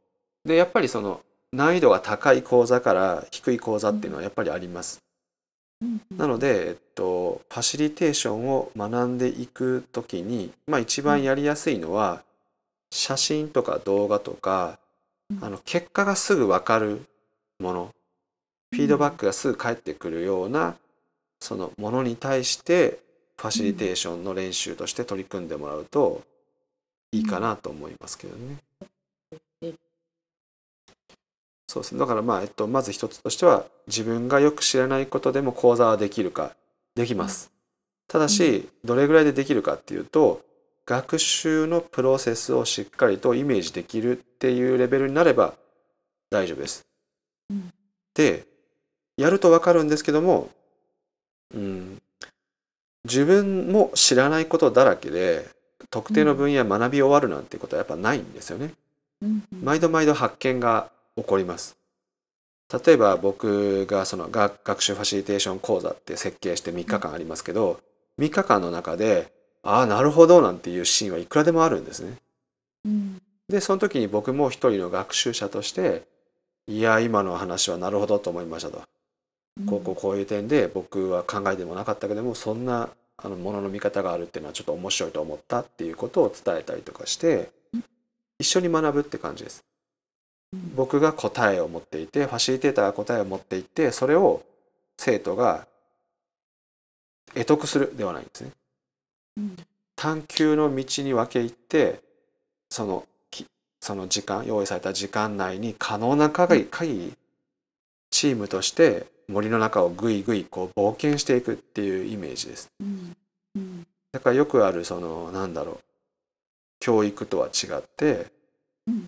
[SPEAKER 1] でやっぱりその難易度が高い講座から低い講座っていうのはやっぱりあります。
[SPEAKER 2] うん
[SPEAKER 1] なので、えっと、ファシリテーションを学んでいくときに、まあ、一番やりやすいのは写真とか動画とか
[SPEAKER 2] うん
[SPEAKER 1] あの結果がすぐ分かるものフィードバックがすぐ返ってくるようなそのものに対してファシリテーションの練習として取り組んでもらうといいかなと思いますけどね。そうですね。だからまあ、えっと、まず一つとしては自分がよく知らないことでも講座はできるかできます。ただしどれぐらいでできるかっていうと学習のプロセスをしっかりとイメージできるっていうレベルになれば大丈夫です。
[SPEAKER 2] うん
[SPEAKER 1] でやると分かるんですけども、うん、自分も知らないことだらけで特定の分野学び終わるなんてことはやっぱないんですよね。
[SPEAKER 2] うん
[SPEAKER 1] 毎度毎度発見が起こります。例えば僕がその学学習ファシリテーション講座って設計して3日間ありますけど3日間の中でああなるほどなんていうシーンはいくらでもあるんですね。
[SPEAKER 2] うん
[SPEAKER 1] でその時に僕も一人の学習者としていや今の話はなるほどと思いましたと。こうこうこういう点で僕は考えてもなかったけどもそんなあのものの見方があるっていうのはちょっと面白いと思ったっていうことを伝えたりとかして一緒に学ぶって感じです。
[SPEAKER 2] うん
[SPEAKER 1] 僕が答えを持っていてファシリテーターが答えを持っていてそれを生徒が得得するではないんですね。
[SPEAKER 2] うん
[SPEAKER 1] 探求の道に分け入ってそのきその時間用意された時間内に可能な限り限りチームとして森の中をぐいぐいこう冒険していくっていうイメージです。
[SPEAKER 2] うんうん
[SPEAKER 1] だからよくあるそのなんだろう教育とは違って
[SPEAKER 2] うん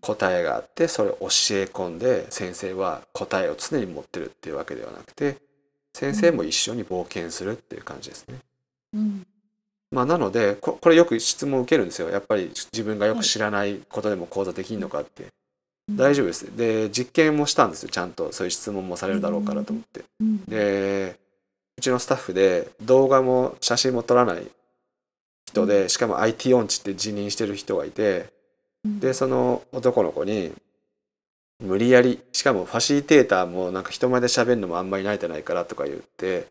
[SPEAKER 1] 答えがあってそれを教え込んで先生は答えを常に持ってるっていうわけではなくて先生も一緒に冒険するっていう感じですね。
[SPEAKER 2] うん。
[SPEAKER 1] まあ、なのでここれよく質問を受けるんですよ。やっぱり自分がよく知らないことでも講座できるのかって、大丈夫です。で実験もしたんですよ。ちゃんとそういう質問もされるだろうからと思って。
[SPEAKER 2] うん。
[SPEAKER 1] でうちのスタッフで動画も写真も撮らない人でしかも IT 音痴って辞任してる人がいて
[SPEAKER 2] うん
[SPEAKER 1] でその男の子に無理やりしかもファシリテーターもなんか人前で喋るのもあんまり慣れてないからとか言って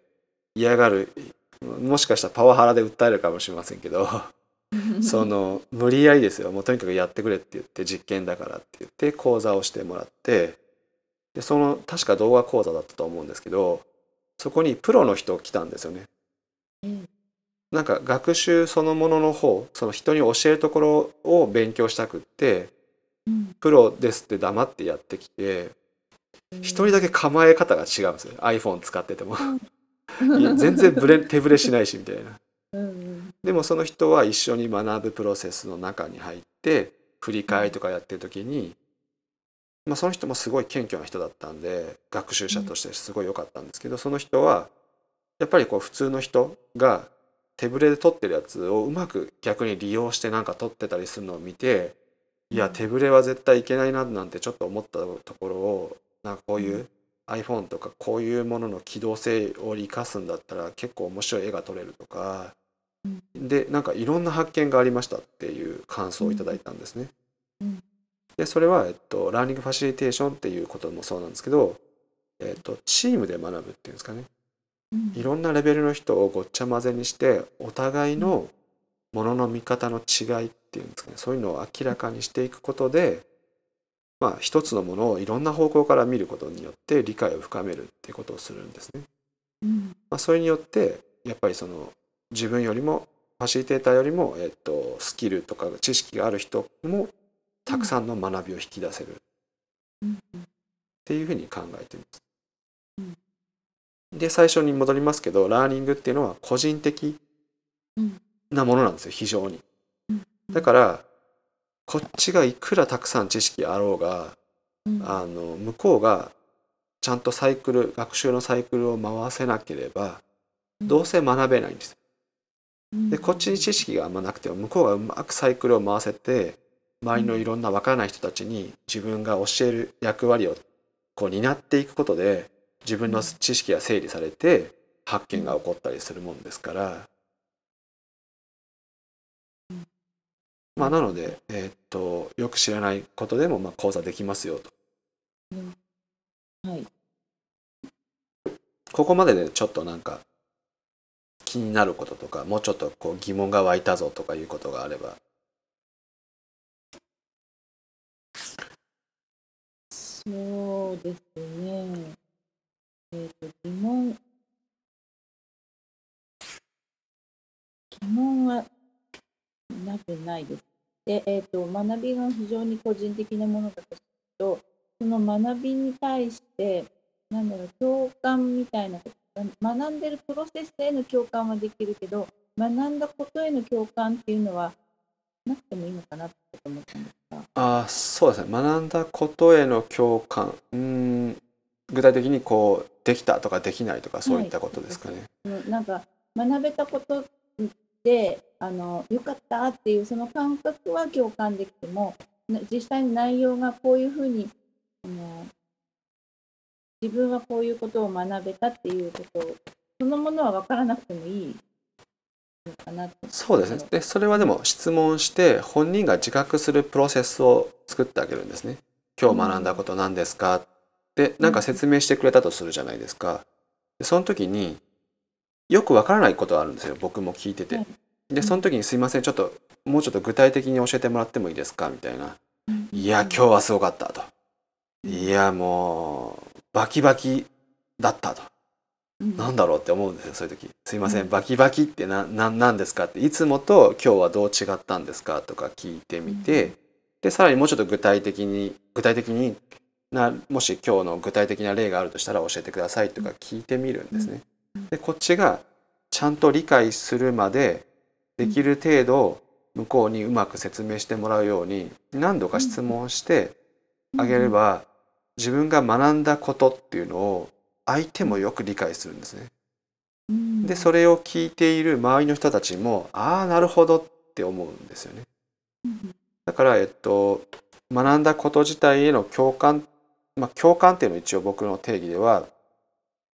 [SPEAKER 1] 嫌がるもしかしたらパワハラで訴えるかもしれませんけど [laughs] その無理やりですよ。もうとにかくやってくれって言って実験だからって言って講座をしてもらってでその確か動画講座だったと思うんですけどそこにプロの人来たんですよね。
[SPEAKER 2] うん
[SPEAKER 1] なんか学習そのものの方その人に教えるところを勉強したくって
[SPEAKER 2] うん。
[SPEAKER 1] プロですって黙ってやってきて一人だけ構え方が違うんですよ iPhone 使ってても。全然ブレ手ぶれしないしみたいな。でもその人は一緒に学ぶプロセスの中に入って振り返りとかやってる時に、まあ、その人もすごい謙虚な人だったんで学習者としてすごい良かったんですけどその人はやっぱりこう普通の人が手ぶれで撮ってるやつをうまく逆に利用してなんか撮ってたりするのを見ていや手ぶれは絶対いけないななんてちょっと思ったところをなんかこういう iPhone とかこういうものの機動性を生かすんだったら結構面白い絵が撮れるとかでなんかいろんな発見がありましたっていう感想をいただいたんですね。
[SPEAKER 2] うん。
[SPEAKER 1] でそれは、えっと、ラーニングファシリテーションっていうこともそうなんですけど、えっと、チームで学ぶっていうんですかね。
[SPEAKER 2] うん
[SPEAKER 1] いろんなレベルの人をごっちゃ混ぜにしてお互いのものの見方の違いっていうんですかね。そういうのを明らかにしていくことでまあ一つのものをいろんな方向から見ることによって理解を深めるっていうことをするんですね。
[SPEAKER 2] うん。
[SPEAKER 1] まあ、それによってやっぱりその自分よりもファシリテーターよりも、えっと、スキルとか知識がある人もたくさんの学びを引き出せる。っ
[SPEAKER 2] うん。
[SPEAKER 1] ていうふうに考えています。
[SPEAKER 2] うん
[SPEAKER 1] で最初に戻りますけどラーニングっていうのは個人的
[SPEAKER 2] うん。
[SPEAKER 1] なものなんですよ非常に。
[SPEAKER 2] うん。
[SPEAKER 1] だからこっちがいくらたくさん知識あろうが
[SPEAKER 2] うん。
[SPEAKER 1] あの向こうがちゃんとサイクル学習のサイクルを回せなければどうせ学べないんです。
[SPEAKER 2] うん。
[SPEAKER 1] でこっちに知識があんまなくても向こうがうまくサイクルを回せて周りのいろんな分からない人たちに自分が教える役割をこう担っていくことで自分の知識が整理されて発見が起こったりするもんですから
[SPEAKER 2] うん
[SPEAKER 1] まあなので、えーっとよく知らないことでもまあ講座できますよと
[SPEAKER 2] はい。
[SPEAKER 1] ここまででちょっとなんか気になることとかもうちょっとこう疑問が湧いたぞとかいうことがあれば
[SPEAKER 2] そうですね。えっ、と、疑問。疑問はなくないです。で、えっ、と、学びが非常に個人的なものだとすると、その学びに対して、なんだろう、共感みたいなこと、学んでるプロセスへの共感はできるけど、学んだことへの共感っていうのは、なくてもいいのかなって思ったんですが。
[SPEAKER 1] あそうですね学んだことへの共感うん具体的にこうできたとかできないとかそういったことですかね。
[SPEAKER 2] うんなんか学べたことであのよかったっていうその感覚は共感できてもな実際に内容がこういうふうにあの自分はこういうことを学べたっていうことそのものは分からなくてもいいのかな
[SPEAKER 1] そうですね。でそれはでも質問して本人が自覚するプロセスを作ってあげるんですね。今日学んだこと何ですか？ってなんか説明してくれたとするじゃないですか。でその時によくわからないことがあるんですよ僕も聞いてて。
[SPEAKER 2] はい。
[SPEAKER 1] でその時に「すいませんちょっともうちょっと具体的に教えてもらってもいいですか?」みたいな。
[SPEAKER 2] うん「
[SPEAKER 1] いや今日はすごかった」と「いやもうバキバキだった」と。
[SPEAKER 2] うん。
[SPEAKER 1] なんだろうって思うんですよそういう時「すいませ
[SPEAKER 2] うん。
[SPEAKER 1] んバキバキってなななんですか?」って。いつもと今日はどう違ったんですか？とか聞いてみて。でさらにもうちょっと具体的に具体的になもし今日の具体的な例があるとしたら教えてくださいとか聞いてみるんですね
[SPEAKER 2] うん。
[SPEAKER 1] でこっちがちゃんと理解するまでできる程度向こうにうまく説明してもらうように何度か質問してあげれば自分が学んだことっていうのを相手もよく理解するんですね。
[SPEAKER 2] うん
[SPEAKER 1] でそれを聞いている周りの人たちもああなるほどって思うんですよね。
[SPEAKER 2] うん
[SPEAKER 1] だから、えっと、学んだこと自体への共感、まあ、共感っていうのは一応僕の定義では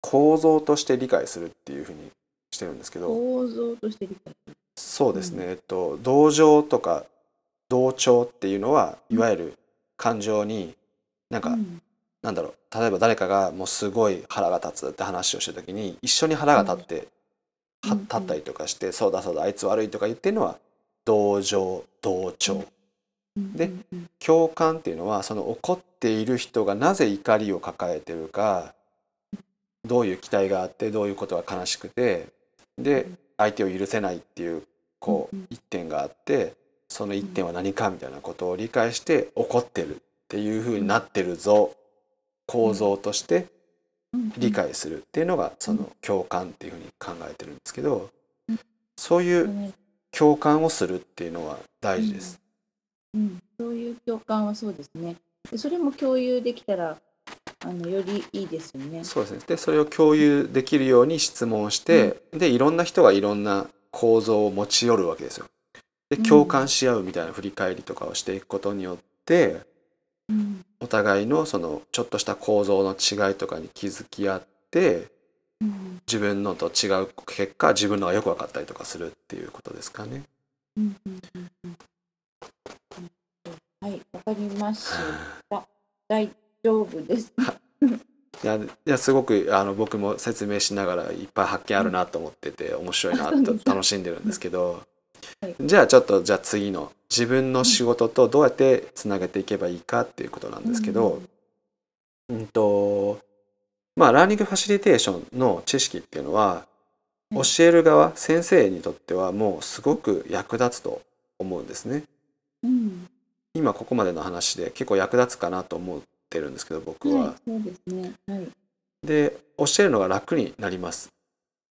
[SPEAKER 1] 構造として理解するっていうふうにしてるんですけど
[SPEAKER 2] 構造として理解する。
[SPEAKER 1] そうですね、えっと、同情とか同調っていうのはいわゆる感情になんか、
[SPEAKER 2] うん。
[SPEAKER 1] なんだろう。例えば誰かがもうすごい腹が立つって話をした時に一緒に腹が立って、
[SPEAKER 2] うん。
[SPEAKER 1] 立ったりとかして、そうだそうだあいつ悪いとか言ってるのは同情同調、
[SPEAKER 2] うん
[SPEAKER 1] で共感っていうのはその怒っている人がなぜ怒りを抱えてるかどういう期待があってどういうことが悲しくてで相手を許せないっていうこう一点があってその一点は何かみたいなことを理解して怒ってるっていうふうになってるぞ構造として理解するっていうのがその共感っていうふうに考えてるんですけどそういう共感をするっていうのは大事です。
[SPEAKER 2] うん、そういう共感はそうですね。でそれも共有できたらあのよりいいですよね。
[SPEAKER 1] そうですね。で、それを共有できるように質問して、で、いろんな人がいろんな構造を持ち寄るわけですよ。で、
[SPEAKER 2] うん
[SPEAKER 1] 共感し合うみたいな振り返りとかをしていくことによって、
[SPEAKER 2] うん
[SPEAKER 1] お互いのそのちょっとした構造の違いとかに気づき合って、
[SPEAKER 2] うん
[SPEAKER 1] 自分のと違う結果、自分のがよく分かったりとかするっていうことですかね。
[SPEAKER 2] うんうんうんうんはい、わかりました。大丈夫です。
[SPEAKER 1] いや、いやすごくあの僕も説明しながらいっぱい発見あるなと思ってて面白いなと楽しんでるんですけど、
[SPEAKER 2] はい。
[SPEAKER 1] じゃあちょっとじゃあ次の自分の仕事とどうやってつなげていけばいいかっていうことなんですけど、うんとまあラーニングファシリテーションの知識っていうのは
[SPEAKER 2] はい。
[SPEAKER 1] 教える側先生にとってはもうすごく役立つと思うんですね。
[SPEAKER 2] うん、
[SPEAKER 1] 今ここまでの話で結構役立つかなと思ってるんですけど僕は。
[SPEAKER 2] はい、そうですね。はい。
[SPEAKER 1] で教えるのが楽になります。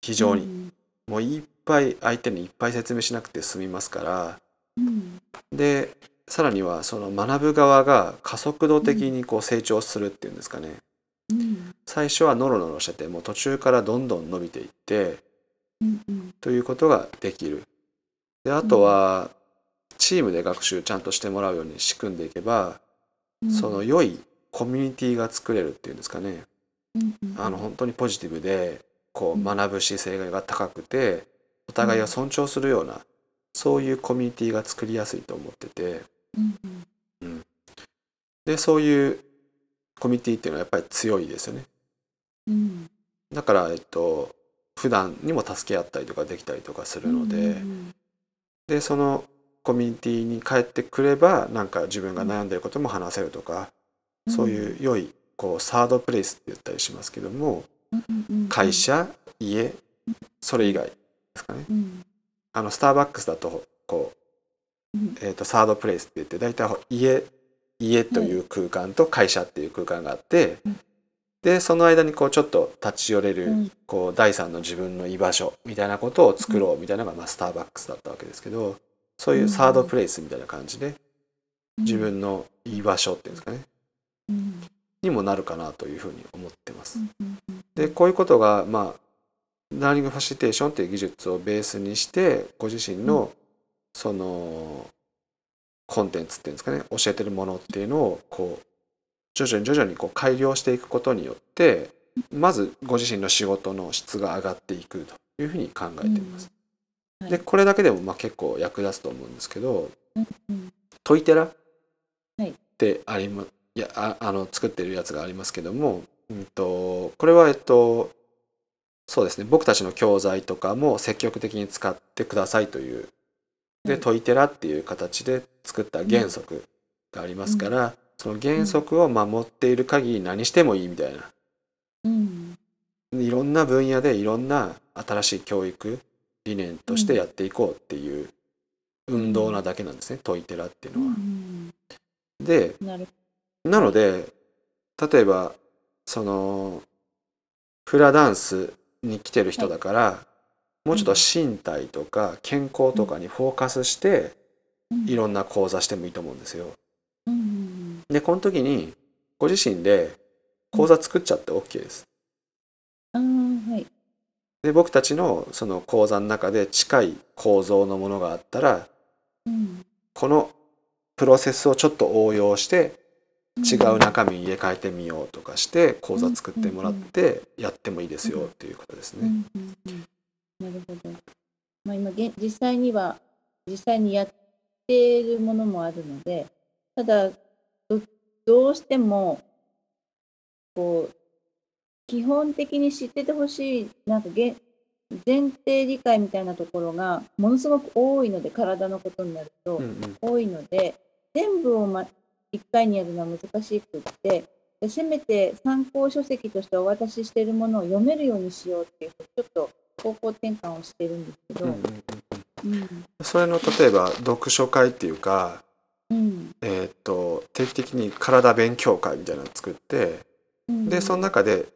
[SPEAKER 1] 非常に、
[SPEAKER 2] うん。
[SPEAKER 1] もういっぱい相手にいっぱい説明しなくて済みますから。
[SPEAKER 2] うん。
[SPEAKER 1] でさらにはその学ぶ側が加速度的にこう成長するっていうんですかね。
[SPEAKER 2] うん。
[SPEAKER 1] 最初はノロノロしててもう途中からどんどん伸びていって
[SPEAKER 2] うんうん。
[SPEAKER 1] ということができる。であとはチームで学習ちゃんとしてもらうように仕組んでいけば、
[SPEAKER 2] うん。
[SPEAKER 1] その良いコミュニティが作れるっていうんですかね。
[SPEAKER 2] うんうん。
[SPEAKER 1] あの本当にポジティブでこ
[SPEAKER 2] うん
[SPEAKER 1] う学ぶ姿勢が高くてお互いを尊重するようなそういうコミュニティが作りやすいと思ってて。
[SPEAKER 2] うんうん。
[SPEAKER 1] でそういうコミュニティっていうのはやっぱり強いですよね。
[SPEAKER 2] うん。
[SPEAKER 1] だからえっと普段にも助け合ったりとかできたりとかするので、
[SPEAKER 2] うん。
[SPEAKER 1] でそのコミュニティに帰ってくればなんか自分が悩んでることも話せるとか、そういう良いこうサードプレイスって言ったりしますけども
[SPEAKER 2] うんうんうん
[SPEAKER 1] 会社家それ以外ですかね。
[SPEAKER 2] うん。
[SPEAKER 1] あのスターバックスだとこう、
[SPEAKER 2] うん。
[SPEAKER 1] えー、とサードプレイスって言って大体家家という空間と会社っていう空間があって、
[SPEAKER 2] うん。
[SPEAKER 1] でその間にこうちょっと立ち寄れる、
[SPEAKER 2] うん。
[SPEAKER 1] こう第三の自分の居場所みたいなことを作ろうみたいなのが、まあ、スターバックスだったわけですけどそういうサードプレイスみたいな感じで自分の居場所っていうんですかね。
[SPEAKER 2] うん。
[SPEAKER 1] にもなるかなというふうに思ってます。でこういうことがまあラーニングファシリテーションという技術をベースにしてご自身のそのコンテンツっていうんですかね教えてるものっていうのをこう徐々に徐々にこう改良していくことによってまずご自身の仕事の質が上がっていくというふうに考えています。
[SPEAKER 2] うん
[SPEAKER 1] でこれだけでもまあ結構役立つと思うんですけど
[SPEAKER 2] うん
[SPEAKER 1] トイテラっ
[SPEAKER 2] はい。
[SPEAKER 1] てありまいやああの作ってるやつがありますけども、うん、とこれはえっとそうですね僕たちの教材とかも積極的に使ってくださいというで
[SPEAKER 2] うん
[SPEAKER 1] トイテラっていう形で作った原則がありますから、その原則を守っている限り何してもいいみたいな。
[SPEAKER 2] うん。
[SPEAKER 1] いろんな分野でいろんな新しい教育理念としてやっていこうっていう運動なだけなんですね、トイテラっていう
[SPEAKER 2] う
[SPEAKER 1] のは。
[SPEAKER 2] ん
[SPEAKER 1] で
[SPEAKER 2] な
[SPEAKER 1] ので例えばそのフラダンスに来てる人だから、もうちょっと身体とか健康とかにフォーカスして
[SPEAKER 2] うん
[SPEAKER 1] いろんな講座してもいいと思うんですよ。でこの時にご自身で講座作っちゃって OK です。で僕たちのその講座の中で近い構造のものがあったら
[SPEAKER 2] うん
[SPEAKER 1] このプロセスをちょっと応用して違う
[SPEAKER 2] な
[SPEAKER 1] 中身に入れ替えてみようとかして講座作ってもらってやってもいいですよっていうことですね。
[SPEAKER 2] うんうんうんなるほど。まあ、今現実際には実際にやっているものもあるのでただどどうしてもこう基本的に知っててほしいなんかげ前提理解みたいなところがものすごく多いので体のことになると、多いので全部を、ま、1回にやるのは難しくってでせめて参考書籍としてお渡ししているものを読めるようにしようっていうちょっと方向転換をしてるんですけど、
[SPEAKER 1] うんうんうん
[SPEAKER 2] うん。
[SPEAKER 1] それの例えば読書会っていうか、
[SPEAKER 2] うん。
[SPEAKER 1] えーっと定期的に体勉強会みたいなのを作って
[SPEAKER 2] うん、
[SPEAKER 1] でその中で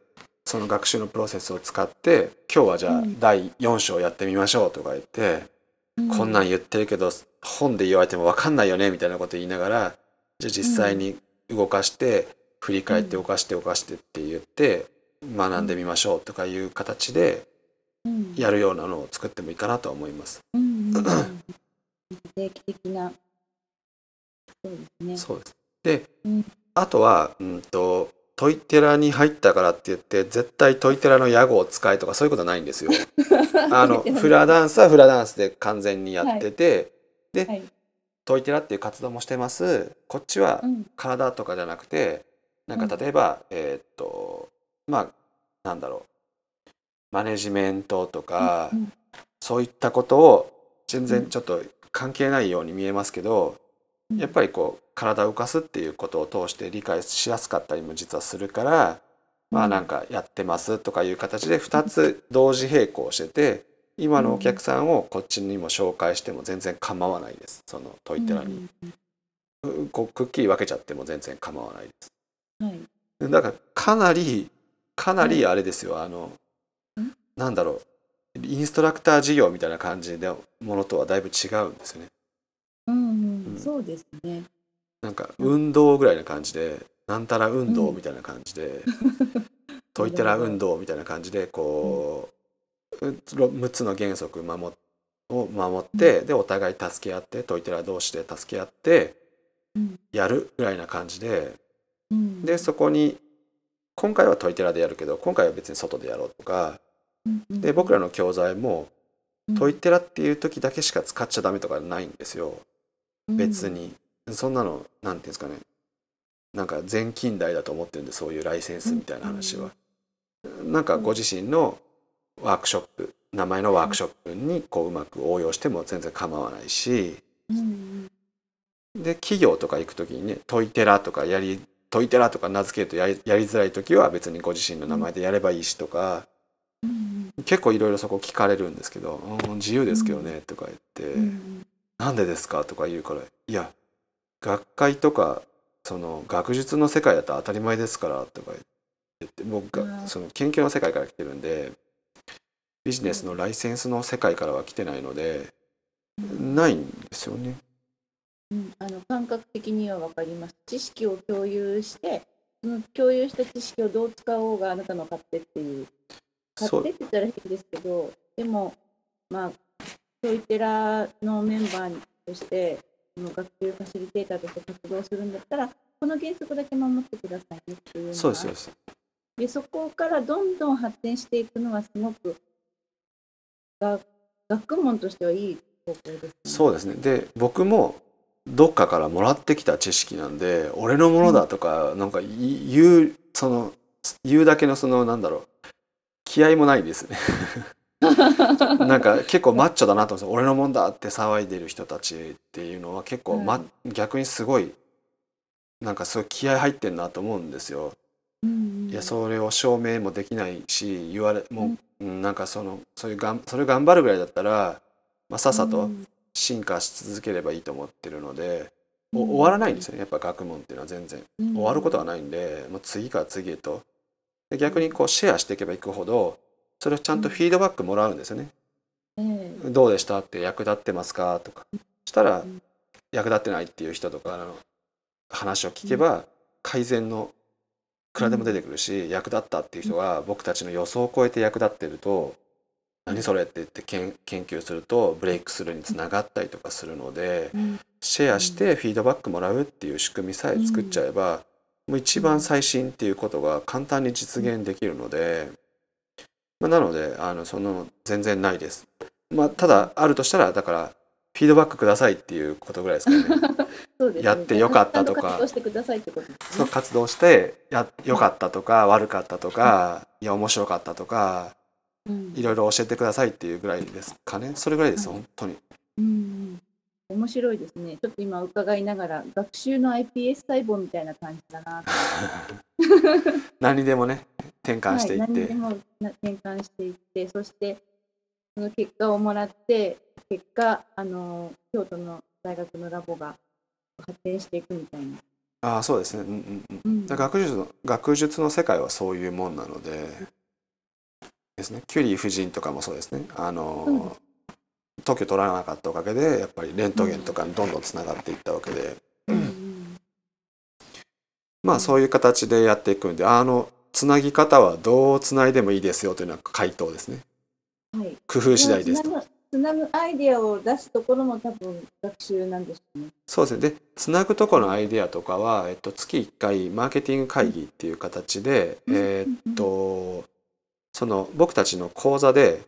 [SPEAKER 1] その学習のプロセスを使って今日はじゃあ
[SPEAKER 2] うん。
[SPEAKER 1] 第4章やってみましょうとか言って、こんなん言ってるけど本で言われても分かんないよねみたいなこと言いながらじゃあ実際に動かして振り返って動かして動かしてって言って学んでみましょうとかいう形で
[SPEAKER 2] うん。
[SPEAKER 1] やるようなのを作ってもいいかなとは思います。
[SPEAKER 2] うんうんうん。定期的な。そうですね。
[SPEAKER 1] そうですで、
[SPEAKER 2] うん。
[SPEAKER 1] あとは、うん、とトイテラに入ったからって言って絶対トイテラの屋号を使えとかそういうことないんですよ。[laughs] あのフラダンスはフラダンスで完全にやってて、で、
[SPEAKER 2] はい。
[SPEAKER 1] トイテラっていう活動もしてます。こっちは
[SPEAKER 2] うん。
[SPEAKER 1] 体とかじゃなくてなんか例えば、えーっとまあなんだろう。マネジメントとか、
[SPEAKER 2] うん。
[SPEAKER 1] そういったことを全然ちょっと関係ないように見えますけど、
[SPEAKER 2] うん。
[SPEAKER 1] やっぱりこう体を浮かすっていうことを通して理解しやすかったりも実はするから、まあなんかやってますとかいう形で2つ同時並行してて今のお客さんをこっちにも紹介しても全然構わないです。そのトイテラに、うこうくっきり分けちゃっても全然構わないです。
[SPEAKER 2] うんはい
[SPEAKER 1] だからかなりかなりあれですよ。あの
[SPEAKER 2] ん？
[SPEAKER 1] なんだろう。インストラクター授業みたいな感じのものとはだいぶ違うんですよね。
[SPEAKER 2] うんうん。
[SPEAKER 1] うん。
[SPEAKER 2] そうですね。
[SPEAKER 1] なんか運動ぐらいな感じでなんたら運動みたいな感じで、トイテラ運動みたいな感じでこう、う6つの原則守っを守って、でお互い助け合ってトイテラ同士で助け合って
[SPEAKER 2] うん。
[SPEAKER 1] やるぐらいな感じで
[SPEAKER 2] うん。
[SPEAKER 1] でそこに今回はトイテラでやるけど今回は別に外でやろうとかで僕らの教材も
[SPEAKER 2] うん。
[SPEAKER 1] トイテラっていう時だけしか使っちゃダメとかないんですよ。別にそんなのなんていうんですかね。なんか全近代だと思ってるんでそういうライセンスみたいな話は。なんかご自身のワークショップ名前のワークショップにこううまく応用しても全然構わないしで企業とか行く時にねトイテラとかやりトイテラとか名付けるとやりやりづらい時は別にご自身の名前でやればいいしとか、
[SPEAKER 2] うん
[SPEAKER 1] 結構いろいろそこ聞かれるんですけど「うん自由ですけどね」とか言って
[SPEAKER 2] うんうん「
[SPEAKER 1] なんでですか?」とか言うから「いや学会とかその学術の世界だと当たり前ですから」とか言って僕
[SPEAKER 2] うん。
[SPEAKER 1] がその研究の世界から来てるんでビジネスのライセンスの世界からは来てないのでないんですよね。
[SPEAKER 2] うん。あの感覚的には分かります。知識を共有して、その共有した知識をどう使おうがあなたの勝手っていう、勝手って言ったら変ですけど、でも、まあ、トイテラのメンバーとして、その学習ファシリテーターとして活動するんだったら、この原則だけ守ってくださいねっていうのが
[SPEAKER 1] そうですそうです。
[SPEAKER 2] でそこからどんどん発展していくのはすごくが学問としてはいい方向です、ね。
[SPEAKER 1] そうですね。で僕もどっかからもらってきた知識なんで俺のものだとか、なんかい言うその言うだけのそのなんだろう気合もないですね [laughs] なんか結構マッチョだなと思うんですよ。俺のもんだって騒いでる人たちっていうのは結構、ま逆にすごいなんかすごい気合入ってんなと思うんですよ。いやそれを証明もできないし言われもう、うん。なんかそのそういうがんそれ頑張るぐらいだったら、まあ、さっさと
[SPEAKER 2] うん
[SPEAKER 1] 進化し続ければいいと思ってるので、
[SPEAKER 2] う
[SPEAKER 1] 終わらないんですよねやっぱ学問っていうのは全然。
[SPEAKER 2] うん。
[SPEAKER 1] 終わることはないんで、もう次から次へと。で逆にこうシェアしていけばいくほどそれをちゃんとフィードバックもらうんですよね、
[SPEAKER 2] ええ
[SPEAKER 1] どうでした？って役立ってますか？とか。したら
[SPEAKER 2] うん。
[SPEAKER 1] 役立ってないっていう人とかの話を聞けば改善のいくらでも出てくるし、役立ったっていう人が僕たちの予想を超えて役立ってると「何それ?」って言って研研究するとブレイクスルーにつながったりとかするので
[SPEAKER 2] うん。
[SPEAKER 1] シェアしてフィードバックもらうっていう仕組みさえ作っちゃえばもう一番最新っていうことが簡単に実現できるので、まあ、なのであのその全然ないです。まあ、ただあるとしたらだからフィードバックくださいっていうことぐらいですかね。[laughs]
[SPEAKER 2] そうですね。
[SPEAKER 1] やってよかったとか。
[SPEAKER 2] 活動してくださいってことですね。
[SPEAKER 1] その活動してやよかったとか悪かったとかいや面白かったとか
[SPEAKER 2] うん。
[SPEAKER 1] いろいろ教えてくださいっていうぐらいですかね。それぐらいです
[SPEAKER 2] はい。
[SPEAKER 1] 本当に。
[SPEAKER 2] うんうん面白いですね。ちょっと今伺いながら学習の iPS 細胞みたいな感じだな。と
[SPEAKER 1] 何にでもね転換していっ
[SPEAKER 2] はい、何でもな転換していってそしてその結果をもらって結果あの京都の大学のラボが発展していくみたいな。
[SPEAKER 1] ああそうですね。うんうんうん。
[SPEAKER 2] うん。
[SPEAKER 1] 学術の学術の世界はそういうもんなのでですね。キュリー夫人とかもそうですね。あの、
[SPEAKER 2] うん
[SPEAKER 1] 特許取らなかったおかげでやっぱりレントゲンとかにどんどんつながっていったわけで、
[SPEAKER 2] うん。
[SPEAKER 1] まあそういう形でやっていくんであのつなぎ方はどうつないでもいいですよというのは回答ですね。
[SPEAKER 2] うんはい、
[SPEAKER 1] 工夫次第ですと。
[SPEAKER 2] つなぐアイデアを出すところも多分学習なんでしょうね。
[SPEAKER 1] そうですね。でつなぐところのアイデアとかは、えっと、月1回マーケティング会議っていう形で、
[SPEAKER 2] うん
[SPEAKER 1] えーっとその僕たちの講座で、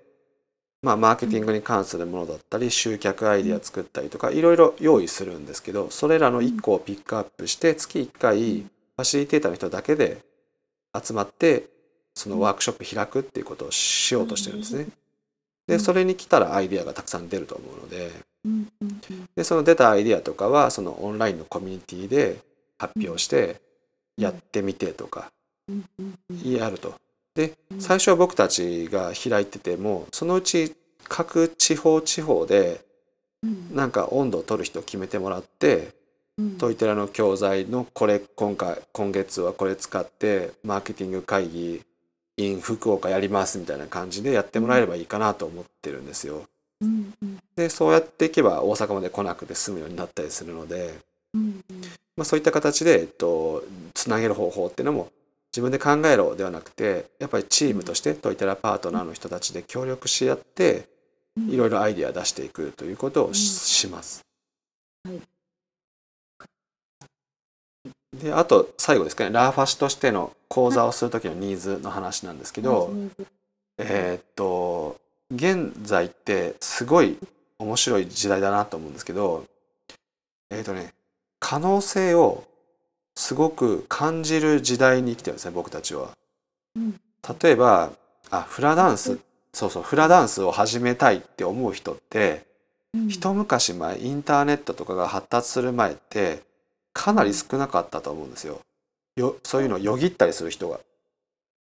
[SPEAKER 1] まあ、マーケティングに関するものだったり集客アイデア作ったりとかいろいろ用意するんですけどそれらの1個をピックアップして月1回ファシリテーターの人だけで集まってそのワークショップ開くっていうことをしようとしてるんですね。でそれに来たらアイデアがたくさん出ると思うので。でその出たアイデアとかはそのオンラインのコミュニティで発表して
[SPEAKER 2] うん。
[SPEAKER 1] やってみてとかやると。で
[SPEAKER 2] うん
[SPEAKER 1] 最初は僕たちが開いててもそのうち各地方地方で
[SPEAKER 2] うん
[SPEAKER 1] なんか温度を取る人決めてもらって
[SPEAKER 2] うん
[SPEAKER 1] トイテラの教材のこれ今回今月はこれ使ってマーケティング会議 in 福岡やりますみたいな感じでやってもらえればいいかなと思ってるんですよ。
[SPEAKER 2] うんうん
[SPEAKER 1] でそうやっていけば大阪まで来なくて済むようになったりするので。
[SPEAKER 2] うん
[SPEAKER 1] まあ、そういった形で、えっと、つなげる方法っていうのも自分で考えろではなくてやっぱりチームとしてトイテラパートナーの人たちで協力し合って
[SPEAKER 2] うん。
[SPEAKER 1] いろいろアイデア出していくということをし,、ます。
[SPEAKER 2] はい
[SPEAKER 1] であと最後ですかね。ラーファシとしての講座をする時のニーズの話なんですけど、えーっと現在ってすごい面白い時代だなと思うんですけどえーっとね可能性をすごく感じる時代に生きてるんですね僕たちは。
[SPEAKER 2] うん
[SPEAKER 1] 例えばあフラダンスそうそうフラダンスを始めたいって思う人って
[SPEAKER 2] うん
[SPEAKER 1] 一昔前インターネットとかが発達する前ってかなり少なかったと思うんですよ。よそういうのをよぎったりする人が。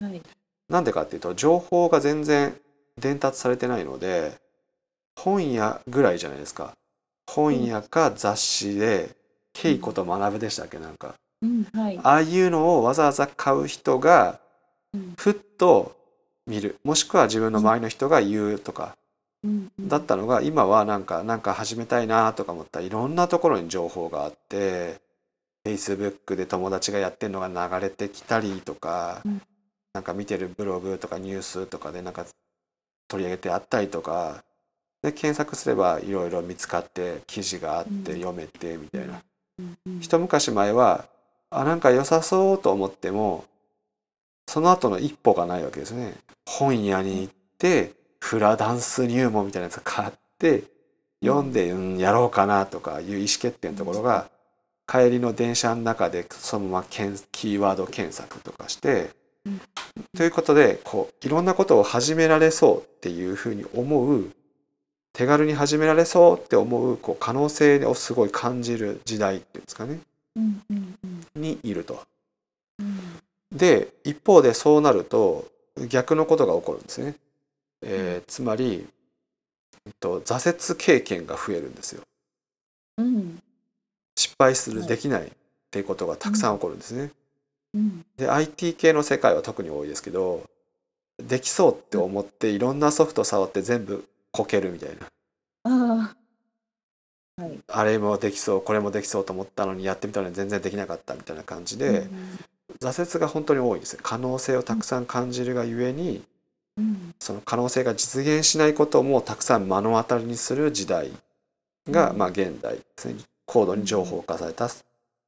[SPEAKER 2] はい
[SPEAKER 1] なんでかっていうと情報が全然伝達されてないので本屋ぐらいじゃないですか本屋か雑誌で「稽古と学ぶ」でしたっけなんか
[SPEAKER 2] うんはい。
[SPEAKER 1] ああいうのをわざわざ買う人が
[SPEAKER 2] うん。
[SPEAKER 1] ふっと見る。もしくは自分の周りの人が言うとか。だったのが今はなんかなんか始めたいなとか思った。らいろんなところに情報があって Facebook で友達がやってるのが流れてきたりとか、
[SPEAKER 2] うん。
[SPEAKER 1] なんか見てるブログとかニュースとかでなんか取り上げてあったりとかで検索すればいろいろ見つかって記事があって
[SPEAKER 2] うん。
[SPEAKER 1] 読めてみたいな、一昔前はあなんか良さそうと思ってもその後の一歩がないわけですね。本屋に行ってフラダンス入門みたいなやつ買って読んで、うん、やろうかなとかいう意思決定のところが帰りの電車の中でそのままキーワード検索とかして、
[SPEAKER 2] うん。
[SPEAKER 1] ということでこういろんなことを始められそうっていうふうに思う手軽に始められそうって思うこう可能性をすごい感じる時代っていうんですかねにいると。
[SPEAKER 2] うん
[SPEAKER 1] で一方でそうなると逆のことが起こるんですね。えーつまり、えっと、挫折経験が増えるんですよ。
[SPEAKER 2] うん
[SPEAKER 1] 失敗する、
[SPEAKER 2] はい
[SPEAKER 1] できないっていうことがたくさん起こるんですね。
[SPEAKER 2] うん
[SPEAKER 1] で IT 系の世界は特に多いですけどできそうって思っていろんなソフト触って全部こけるみたいな
[SPEAKER 2] はい。
[SPEAKER 1] あれもできそうこれもできそうと思ったのにやってみたのに全然できなかったみたいな感じで、挫折が本当に多いんですよ。可能性をたくさん感じるがゆえに
[SPEAKER 2] うん。
[SPEAKER 1] その可能性が実現しないこともたくさん目の当たりにする時代が、
[SPEAKER 2] うん。
[SPEAKER 1] まあ現代ですね高度に情報化された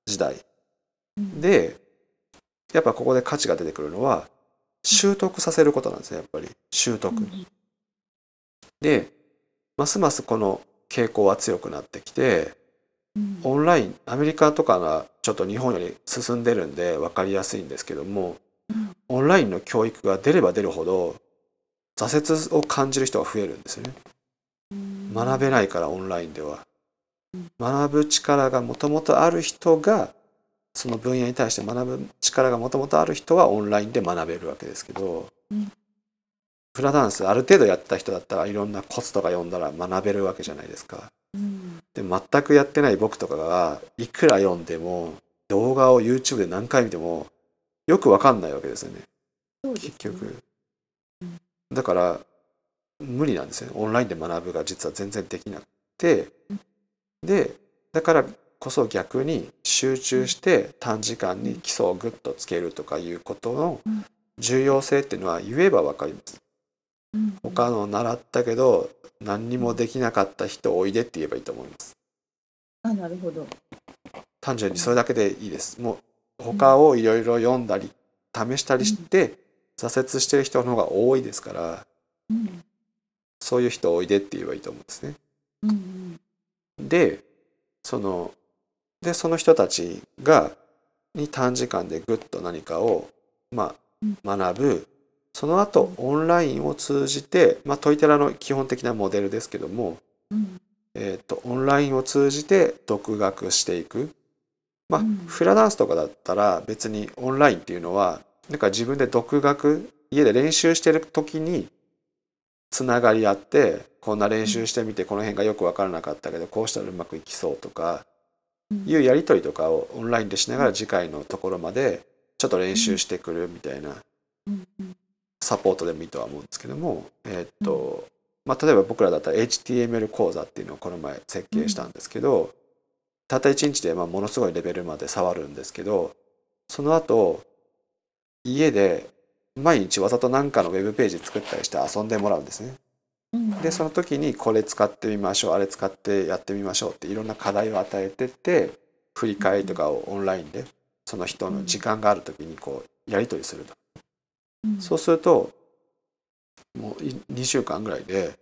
[SPEAKER 1] 時代。
[SPEAKER 2] うん。
[SPEAKER 1] でやっぱここで価値が出てくるのは習得させることなんですねやっぱり。習得。
[SPEAKER 2] うん。
[SPEAKER 1] でますますこの傾向は強くなってきて
[SPEAKER 2] うん。
[SPEAKER 1] オンラインアメリカとかがちょっと日本より進んでるんで分かりやすいんですけども
[SPEAKER 2] うん。
[SPEAKER 1] オンラインの教育が出れば出るほど挫折を感じる人が増えるんですよね。
[SPEAKER 2] うん。
[SPEAKER 1] 学べないからオンラインでは。
[SPEAKER 2] うん。
[SPEAKER 1] 学ぶ力がもともとある人がその分野に対して学ぶ力がもともとある人はオンラインで学べるわけですけど、
[SPEAKER 2] うん
[SPEAKER 1] フラダンスある程度やった人だったらいろんなコツとか読んだら学べるわけじゃないですか。
[SPEAKER 2] うん。
[SPEAKER 1] で全くやってない僕とかがいくら読んでも動画を YouTube で何回見てもよくわかんないわけですよね。
[SPEAKER 2] ね。
[SPEAKER 1] 結局。
[SPEAKER 2] うん。
[SPEAKER 1] だから無理なんですよ。ねオンラインで学ぶが実は全然できなくて。
[SPEAKER 2] うん。
[SPEAKER 1] でだからこそ逆に集中して短時間に基礎をグッとつけるとかいうことの
[SPEAKER 2] うん。
[SPEAKER 1] 重要性っていうのは言えばわかります。
[SPEAKER 2] うん
[SPEAKER 1] 他の習ったけど何にもできなかった人おいでって言えばいいと思います。
[SPEAKER 2] あなるほど。
[SPEAKER 1] 単純にそれだけでいいです。もう他をいろいろ読んだり試したりして挫折してる人の方が多いですから
[SPEAKER 2] うん。
[SPEAKER 1] そういう人おいでって言えばいいと思うんですね。
[SPEAKER 2] うん
[SPEAKER 1] でそのでその人たちがに短時間でぐっと何かを、まあ、学ぶその後オンラインを通じて、まあ、トイテラの基本的なモデルですけども、
[SPEAKER 2] うん。
[SPEAKER 1] えー、とオンラインを通じて独学していく、まあ
[SPEAKER 2] うん。
[SPEAKER 1] フラダンスとかだったら別にオンラインっていうのはなんか自分で独学家で練習してる時につながりあってこんな練習してみてこの辺がよく分からなかったけどこうしたらうまくいきそうとか
[SPEAKER 2] うん。
[SPEAKER 1] いうやり取りとかをオンラインでしながら次回のところまでちょっと練習してくるみたいなサポートでもいいとは思うんですけども、えーっとまあ、例えば僕らだったら HTML 講座っていうのをこの前設計したんですけど、たった1日でまあものすごいレベルまで触るんですけどその後家で毎日わざと何かのウェブページ作ったりして遊んでもらうんですね。
[SPEAKER 2] うん
[SPEAKER 1] でその時にこれ使ってみましょうあれ使ってやってみましょうっていろんな課題を与えてって振り返りとかをオンラインでその人の時間がある時にこうやり取りすると。
[SPEAKER 2] うん
[SPEAKER 1] そうするともうい2週間ぐらいで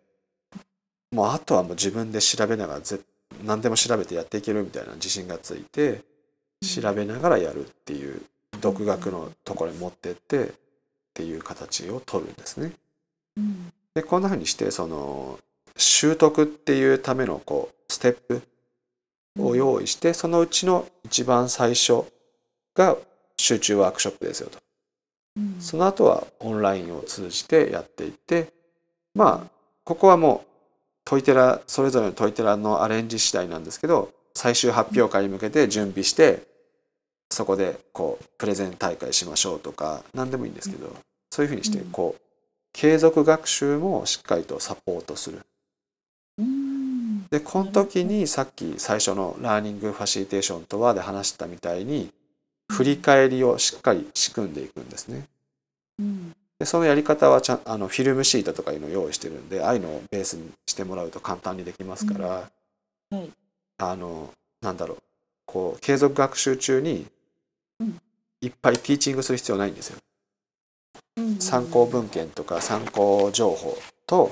[SPEAKER 1] もうあとはもう自分で調べながらぜ何でも調べてやっていけるみたいな自信がついて調べながらやるっていう独学のところに持ってってっていう形を取るんですね。
[SPEAKER 2] うん
[SPEAKER 1] でこんな風にしてその習得っていうためのこうステップを用意してそのうちの一番最初が集中ワークショップですよと。
[SPEAKER 2] うん。
[SPEAKER 1] その後はオンラインを通じてやっていってまあここはもうトイテラそれぞれのトイテラのアレンジ次第なんですけど最終発表会に向けて準備してそこでこうプレゼン大会しましょうとか何でもいいんですけどそういうふうにして
[SPEAKER 2] うん。
[SPEAKER 1] こう継続学習もしっかりとサポートする。
[SPEAKER 2] うん。
[SPEAKER 1] でこの時にさっき最初のラーニングファシリテーションとはで話したみたいに振り返りをしっかり仕組んでいくんですね。
[SPEAKER 2] うん。
[SPEAKER 1] でそのやり方はちゃんあのフィルムシートとかいうのを用意してるんでああいうのをベースにしてもらうと簡単にできますから、
[SPEAKER 2] はい。
[SPEAKER 1] あのなんだろう。こう継続学習中に
[SPEAKER 2] うん。
[SPEAKER 1] いっぱいティーチングする必要ないんですよ。
[SPEAKER 2] うん
[SPEAKER 1] 参考文献とか参考情報と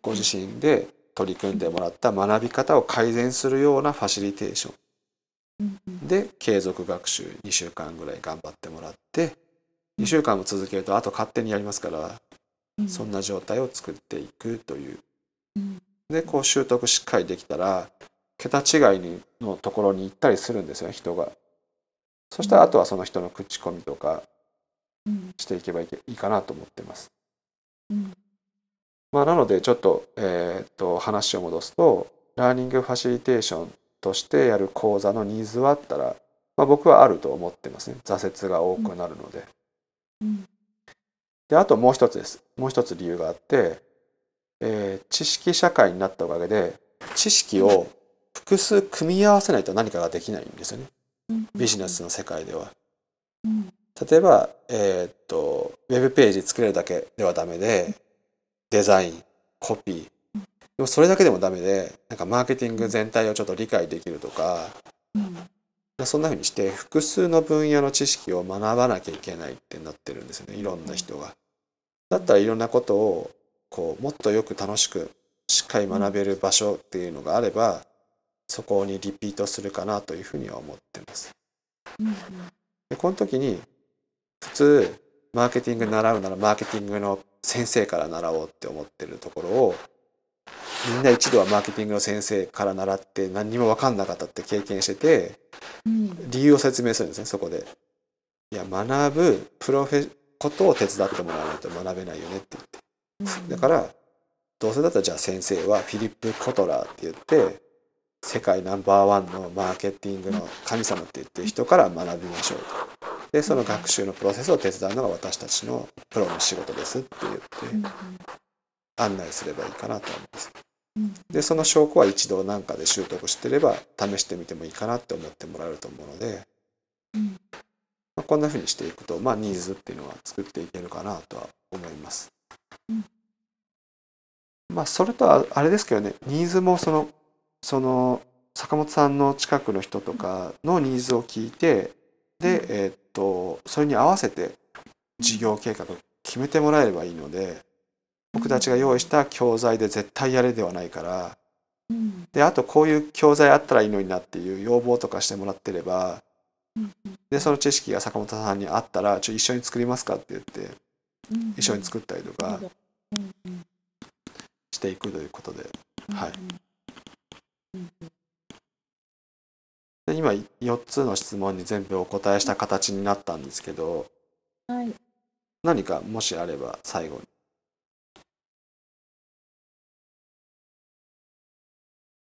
[SPEAKER 1] ご自身で取り組んでもらった学び方を改善するようなファシリテーショ
[SPEAKER 2] うんうん
[SPEAKER 1] ンで継続学習2週間ぐらい頑張ってもらって2週間も続けるとあと勝手にやりますから
[SPEAKER 2] うん。
[SPEAKER 1] そんな状態を作っていくという。
[SPEAKER 2] うん。
[SPEAKER 1] でこう習得しっかりできたら桁違いにのところに行ったりするんですよね人が。そしたらあとはその人の口コミとか
[SPEAKER 2] うん。
[SPEAKER 1] していけばいけいいかなと思ってます。
[SPEAKER 2] うん。
[SPEAKER 1] まあ、なのでちょっと,、えーっと話を戻すとラーニングファシリテーションとしてやる講座のニーズはあったら、まあ、僕はあると思ってますね。挫折が多くなるので。
[SPEAKER 2] うん。
[SPEAKER 1] であともう一つです。もう一つ理由があって、えー知識社会になったおかげで知識を複数組み合わせないと何かができないんですよね。
[SPEAKER 2] うん。
[SPEAKER 1] ビジネスの世界では。
[SPEAKER 2] うん。
[SPEAKER 1] 例えば、えーっとウェブページ作れるだけではダメでデザインコピーでもそれだけでもダメでなんかマーケティング全体をちょっと理解できるとか
[SPEAKER 2] うん。
[SPEAKER 1] そんな風にして複数の分野の知識を学ばなきゃいけないってなってるんですよねいろんな人が。だったらいろんなことをこうもっとよく楽しくしっかり学べる場所っていうのがあればそこにリピートするかなというふうには思ってます。
[SPEAKER 2] うん。
[SPEAKER 1] でこの時に普通マーケティング習うならマーケティングの先生から習おうって思ってるところをみんな一度はマーケティングの先生から習って何にも分かんなかったって経験してて
[SPEAKER 2] うん。
[SPEAKER 1] 理由を説明するんですねそこで。いや学ぶプロフェことを手伝ってもらわないと学べないよねって言って。
[SPEAKER 2] うん。
[SPEAKER 1] だからどうせだったらじゃあ先生はフィリップ・コトラーって言って世界ナンバーワンのマーケティングの神様って言ってる人から学びましょうと。でその学習のプロセスを手伝うのが私たちのプロの仕事ですって言って。
[SPEAKER 2] うん
[SPEAKER 1] 案内すればいいかなと思います。
[SPEAKER 2] うん
[SPEAKER 1] でその証拠は一度何かで習得してれば試してみてもいいかなって思ってもらえると思うので、
[SPEAKER 2] うん
[SPEAKER 1] まあ、こんな風にしていくと、まあ、ニーズっていうのは作っていけるかなとは思います。
[SPEAKER 2] うん
[SPEAKER 1] まあそれとはあれですけどねニーズもそのその坂本さんの近くの人とかのニーズを聞いてで、えーっとそれに合わせて事業計画を決めてもらえればいいので僕たちが用意した教材で絶対やれではないから。
[SPEAKER 2] うん。
[SPEAKER 1] であとこういう教材あったらいいのになっていう要望とかしてもらってれば
[SPEAKER 2] うん
[SPEAKER 1] でその知識が坂本さんにあったらちょ一緒に作りますかって言って
[SPEAKER 2] うん
[SPEAKER 1] 一緒に作ったりとかしていくということで。
[SPEAKER 2] うん
[SPEAKER 1] はい。
[SPEAKER 2] うん
[SPEAKER 1] で今4つの質問に全部お答えした形になったんですけど
[SPEAKER 2] はい。
[SPEAKER 1] 何かもしあれば最後に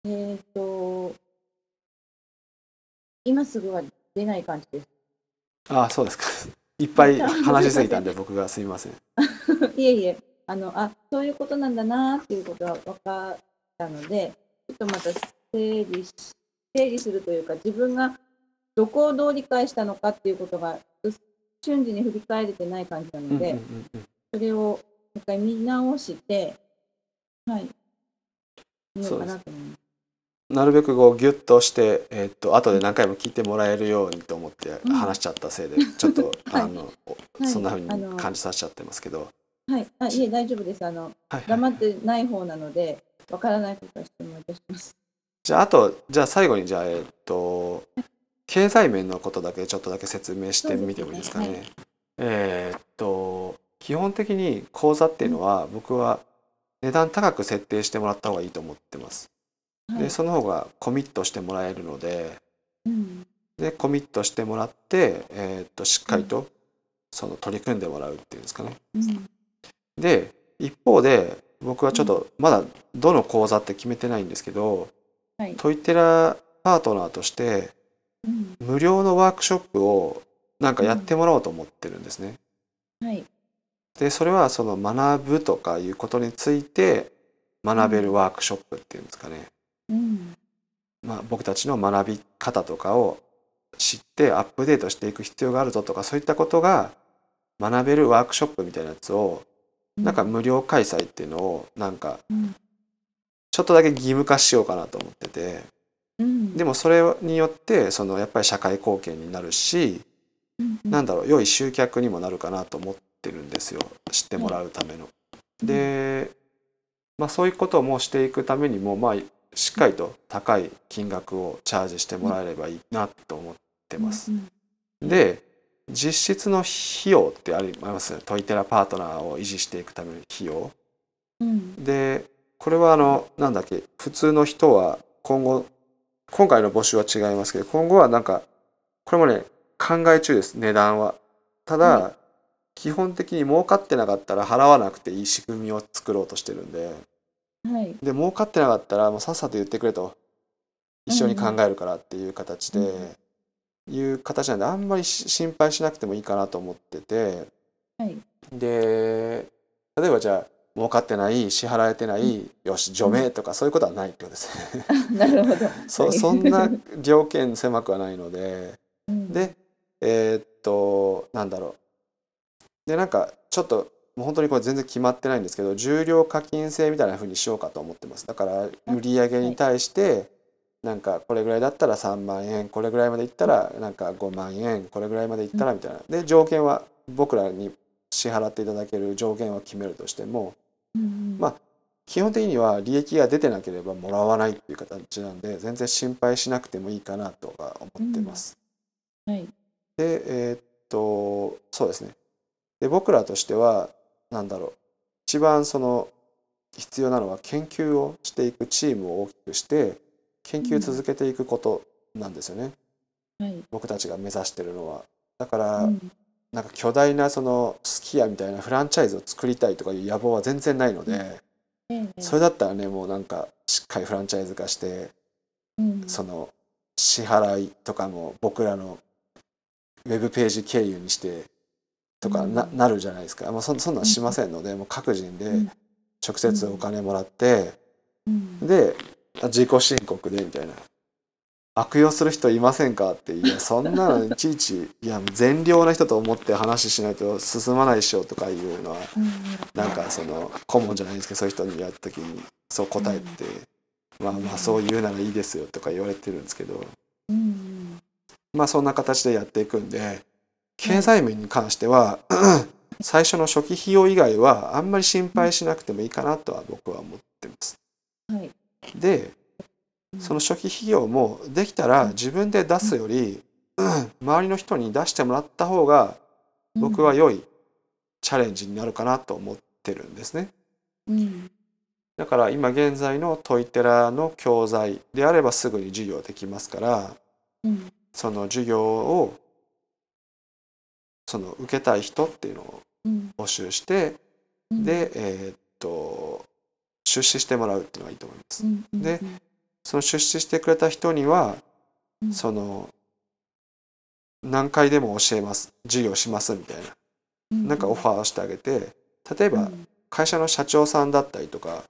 [SPEAKER 2] えっと今すぐは出ない感じです
[SPEAKER 1] ああそうですか [laughs] いっぱい [laughs] 話しすぎたんで僕がすみません [laughs]
[SPEAKER 2] いえいえ、あの、あ、そういうことなんだなっていうことは分かったので、ちょっとまた整理し、整理するというか、自分がどこをどう理解したのかっていうことが、う瞬時に振り返れてない感じなので、それをもう一回見直して、はい。見ようかなと思います。
[SPEAKER 1] なるべくこうギュッとして、えーっと後で何回も聞いてもらえるようにと思って
[SPEAKER 2] うん
[SPEAKER 1] 話しちゃったせいで、ちょっと、[laughs]
[SPEAKER 2] はい
[SPEAKER 1] あのそんな風
[SPEAKER 2] あの
[SPEAKER 1] に感じさせちゃってますけど、
[SPEAKER 2] はい。あ、いえ、大丈夫です。あの、
[SPEAKER 1] はいはい
[SPEAKER 2] 黙ってない方なので、わからないことは質問いたします。
[SPEAKER 1] じゃああとじゃあ最後にじゃあえーっと経済面のことだけちょっとだけ説明してみてもいいですかね。
[SPEAKER 2] そうで
[SPEAKER 1] えーっと基本的に講座っていうのは僕は値段高く設定してもらった方がいいと思ってます。
[SPEAKER 2] はい
[SPEAKER 1] でその方がコミットしてもらえるので
[SPEAKER 2] うん。
[SPEAKER 1] でコミットしてもらって、えーっとしっかりとその取り組んでもらうっていうんですかね。
[SPEAKER 2] うん。
[SPEAKER 1] で一方で僕はちょっとまだどの講座って決めてないんですけど、
[SPEAKER 2] はい。
[SPEAKER 1] トイテラパートナーとして
[SPEAKER 2] うん。
[SPEAKER 1] 無料のワークショップをなんかやってもらおうと思ってるんですね。
[SPEAKER 2] はい。
[SPEAKER 1] でそれはその学ぶとかいうことについて学べるワークショップっていうんですかね。
[SPEAKER 2] うん。
[SPEAKER 1] まあ、僕たちの学び方とかを知ってアップデートしていく必要があるぞとかそういったことが学べるワークショップみたいなやつをなんか無料開催っていうのをなんか
[SPEAKER 2] うん。
[SPEAKER 1] ちょっとだけ義務化しようかなと思ってて
[SPEAKER 2] うん。
[SPEAKER 1] でもそれによってそのやっぱり社会貢献になるし
[SPEAKER 2] うん、
[SPEAKER 1] なんだろう良い集客にもなるかなと思ってるんですよ知ってもらうための。で、まあ、そういうこともしていくためにもまあしっかりと高い金額をチャージしてもらえればいいなと思ってます。
[SPEAKER 2] うん
[SPEAKER 1] で実質の費用ってありますねトイテラパートナーを維持していくための費用。
[SPEAKER 2] うん。
[SPEAKER 1] でこれはあのなんだっけ普通の人は今後今回の募集は違いますけど今後はなんかこれもね考え中です値段は。ただ、
[SPEAKER 2] は
[SPEAKER 1] 基本的に儲かってなかったら払わなくていい仕組みを作ろうとしてるんで
[SPEAKER 2] はい。
[SPEAKER 1] で儲かってなかったらもうさっさと言ってくれと一緒に考えるからっていう形で、
[SPEAKER 2] うん
[SPEAKER 1] いう形なんであんまりし心配しなくてもいいかなと思ってて
[SPEAKER 2] はい。
[SPEAKER 1] で例えばじゃあ儲かってない支払えてない、よし除名とかそういうことはないってことですね。[laughs]
[SPEAKER 2] なるほど。[laughs]
[SPEAKER 1] そ
[SPEAKER 2] はい
[SPEAKER 1] そんな条件狭くはないので
[SPEAKER 2] うん
[SPEAKER 1] でえーっとなんだろうでなんかちょっともう本当にこれ全然決まってないんですけど重量課金制みたいな風にしようかと思ってます。だから売り上げに対してなんかこれぐらいだったら3万円これぐらいまでいったらなんか5万円これぐらいまでいったらみたいな。で条件は僕らに支払っていただける条件は決めるとしても
[SPEAKER 2] うん
[SPEAKER 1] まあ基本的には利益が出てなければもらわないっていう形なんで全然心配しなくてもいいかなとは思ってます。
[SPEAKER 2] はい。
[SPEAKER 1] でえーっとそうですね。で僕らとしてはなんだろう。一番その必要なのは研究をしていくチームを大きくして研究続けていくことなんですよね、
[SPEAKER 2] はい。
[SPEAKER 1] 僕たちが目指してるのは。だから、
[SPEAKER 2] うん。
[SPEAKER 1] なんか巨大なそのすき家みたいなフランチャイズを作りたいとかいう野望は全然ないので、
[SPEAKER 2] ええ。
[SPEAKER 1] それだったらねもうなんかしっかりフランチャイズ化して
[SPEAKER 2] うん。
[SPEAKER 1] その支払いとかも僕らのウェブページ経由にしてとかな,、
[SPEAKER 2] うん。
[SPEAKER 1] なるじゃないですか。もうそそんなんしませんので、もう各人で
[SPEAKER 2] うん。
[SPEAKER 1] 直接お金もらって、
[SPEAKER 2] うん。
[SPEAKER 1] であ自己申告でみたいな。悪用する人いませんかっていやそんなのいちいちいや善良な人と思って話しないと進まないでしょとかいうのは
[SPEAKER 2] うん。
[SPEAKER 1] なんかその顧問じゃないですけどそういう人にやった時にそう答えて、まあまあそう言うならいいですよとか言われてるんですけど。
[SPEAKER 2] うん。
[SPEAKER 1] まあそんな形でやっていくんで経済面に関しては最初の初期費用以外はあんまり心配しなくてもいいかなとは僕は思ってます。
[SPEAKER 2] はい。
[SPEAKER 1] でその初期費用もできたら自分で出すより周りの人に出してもらった方が僕は良いチャレンジになるかなと思ってるんですね。
[SPEAKER 2] うん
[SPEAKER 1] だから今現在のトイテラの教材であればすぐに授業できますから
[SPEAKER 2] うん
[SPEAKER 1] その授業をその受けたい人っていうのを
[SPEAKER 2] うん。
[SPEAKER 1] 募集して
[SPEAKER 2] うん。
[SPEAKER 1] でえーっと出資してもらうっていうのがいいと思います。
[SPEAKER 2] うんうん
[SPEAKER 1] でその出資してくれた人には
[SPEAKER 2] うん。
[SPEAKER 1] その何回でも教えます。授業しますみたいな。なんかオファーをしてあげて例えば
[SPEAKER 2] うん。
[SPEAKER 1] 会社の社長さんだったりとか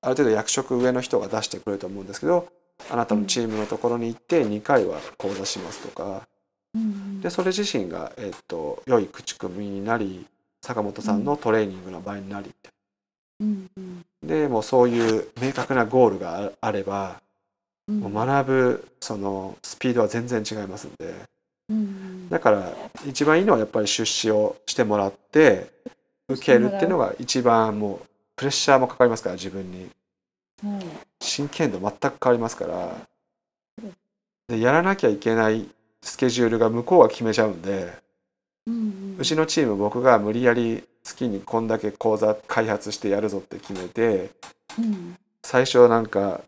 [SPEAKER 1] ある程度役職上の人が出してくれると思うんですけどあなたのチームのところに行って2回は講座しますとか
[SPEAKER 2] うん
[SPEAKER 1] でそれ自身が、えっと良い口コミになり坂本さんのトレーニングの場になり
[SPEAKER 2] うんうん。
[SPEAKER 1] でもうそういう明確なゴールがああれば、
[SPEAKER 2] うん。
[SPEAKER 1] もう学ぶそのスピードは全然違いますんで。
[SPEAKER 2] うん
[SPEAKER 1] だから一番いいのはやっぱり出資をしてもらって受けるっていうのが一番もうプレッシャーもかかりますから自分に。
[SPEAKER 2] はい。
[SPEAKER 1] 真剣度全く変わりますから。でやらなきゃいけないスケジュールが向こうが決めちゃうんで
[SPEAKER 2] うんう
[SPEAKER 1] ちのチーム僕が無理やり月にこんだけ講座開発してやるぞって決めて
[SPEAKER 2] うん。
[SPEAKER 1] 最初なんか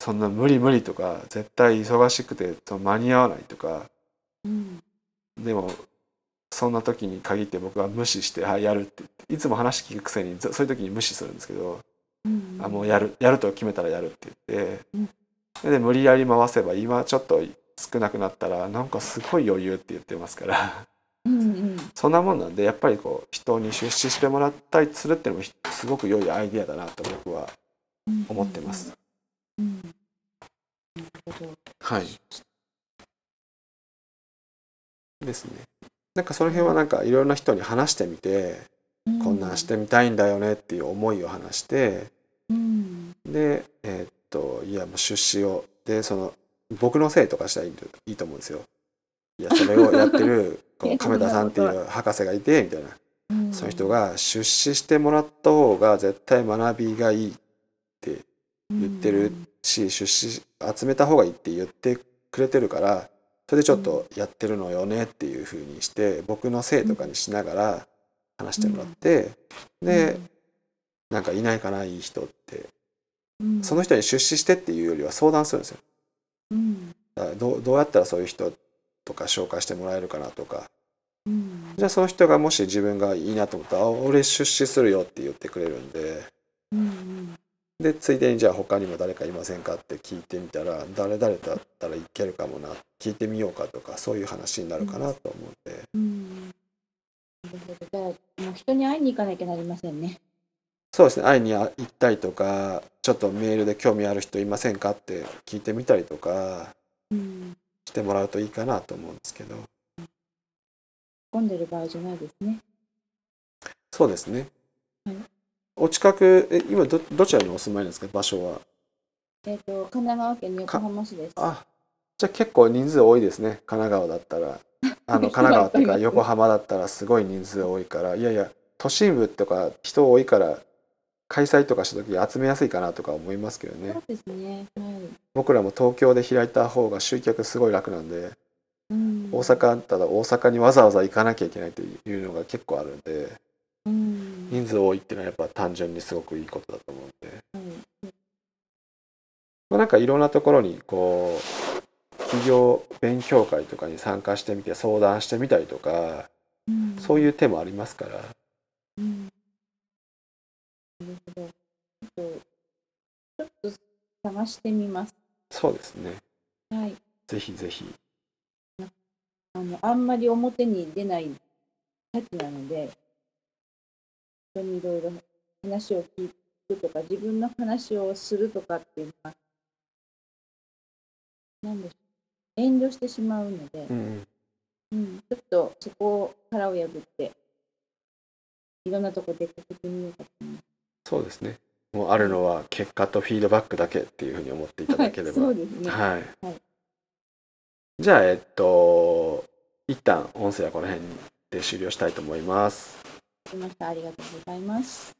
[SPEAKER 1] そんな無理無理とか絶対忙しくて間に合わないとか
[SPEAKER 2] うん。
[SPEAKER 1] でもそんな時に限って僕は無視して「はいやる」って言っていつも話聞くくせにずそういう時に無視するんですけど
[SPEAKER 2] うん。
[SPEAKER 1] あもうやるやると決めたらやるって言って、
[SPEAKER 2] うん。
[SPEAKER 1] で無理やり回せば今ちょっと少なくなったらなんかすごい余裕って言ってますから。
[SPEAKER 2] うんうん。
[SPEAKER 1] そんなもんなんでやっぱりこう人に出資してもらったりするっていうのもひすごく良いアイデアだなと僕は
[SPEAKER 2] うん
[SPEAKER 1] 思ってます。
[SPEAKER 2] うん。
[SPEAKER 1] はい。ですね。なんかその辺はなんかいろんな人に話してみて、こんなんしてみたいんだよねっていう思いを話して
[SPEAKER 2] うん。
[SPEAKER 1] でえーっといやもう出資を。でその僕のせいとかしたらいいいいと思うんですよ。いやそれをやってる [laughs] こう亀田さんっていう博士がいてみたいな。
[SPEAKER 2] うん。
[SPEAKER 1] そういう人が出資してもらった方が絶対学びがいいって言ってるし出資集めた方がいいって言ってくれてるからそれでちょっとやってるのよねっていう風にして僕のせいとかにしながら話してもらってでなんかいないかないい人って。
[SPEAKER 2] うん。
[SPEAKER 1] その人に出資してっていうよりは相談するんですよ。
[SPEAKER 2] うん。
[SPEAKER 1] どうどうやったらそういう人とか紹介してもらえるかなとか。
[SPEAKER 2] うん。
[SPEAKER 1] じゃあその人がもし自分がいいなと思ったら「あ俺出資するよ」って言ってくれるんで。
[SPEAKER 2] うん
[SPEAKER 1] でついでにじゃあ他にも誰かいませんかって聞いてみたら誰々だったらいけるかもな聞いてみようかとかそういう話になるかなと思うんで
[SPEAKER 2] うん。なるほど。じゃあもう人に会いに行かなきゃなりませんね
[SPEAKER 1] そうですね。会いに行ったりとかちょっとメールで興味ある人いませんかって聞いてみたりとか
[SPEAKER 2] うん。
[SPEAKER 1] してもらうといいかなと思うんですけど。
[SPEAKER 2] 混んでる場合じゃないですね。
[SPEAKER 1] そうですね、
[SPEAKER 2] はい。
[SPEAKER 1] お近くえ今どどちらにお住まいなんですか？場所は。
[SPEAKER 2] えっ、と神奈川県の横浜市です。
[SPEAKER 1] あじゃあ結構人数多いですね。神奈川だったら。[laughs] あの神奈川とか横浜だったらすごい人数多いから。いやいや都心部とか人多いから開催とかした時集めやすいかなとか思いますけどね。
[SPEAKER 2] そうですね。はい。
[SPEAKER 1] 僕らも東京で開いた方が集客すごい楽なんで
[SPEAKER 2] うん。
[SPEAKER 1] 大阪だったら大阪にわざわざ行かなきゃいけないというのが結構あるんで
[SPEAKER 2] うん。
[SPEAKER 1] 人数多いっていうのはやっぱ単純にすごくいいことだと思うんで、
[SPEAKER 2] はい。
[SPEAKER 1] まあ、なんかいろんなところにこう企業勉強会とかに参加してみて相談してみたりとか
[SPEAKER 2] うん。
[SPEAKER 1] そういう手もありますから。
[SPEAKER 2] うんなるほどちょっとちょっと探してみます。
[SPEAKER 1] そうですね。
[SPEAKER 2] はい。
[SPEAKER 1] ぜひぜひ。
[SPEAKER 2] あのあんまり表に出ないタチなので人にいろいろ話を聞くとか自分の話をするとかっていうのはなんでしょう。遠慮してしまうので、
[SPEAKER 1] うん。
[SPEAKER 2] うん、ちょっとそこを腹を破っていろんなとこ出かけてみようかと思います。
[SPEAKER 1] そうですねもうあるのは結果とフィードバックだけっていうふうに思っていただければ
[SPEAKER 2] そうですね。
[SPEAKER 1] はい、
[SPEAKER 2] はい
[SPEAKER 1] じゃあえっと一旦音声はこの辺で終了したいと思います。
[SPEAKER 2] ありがとうございます。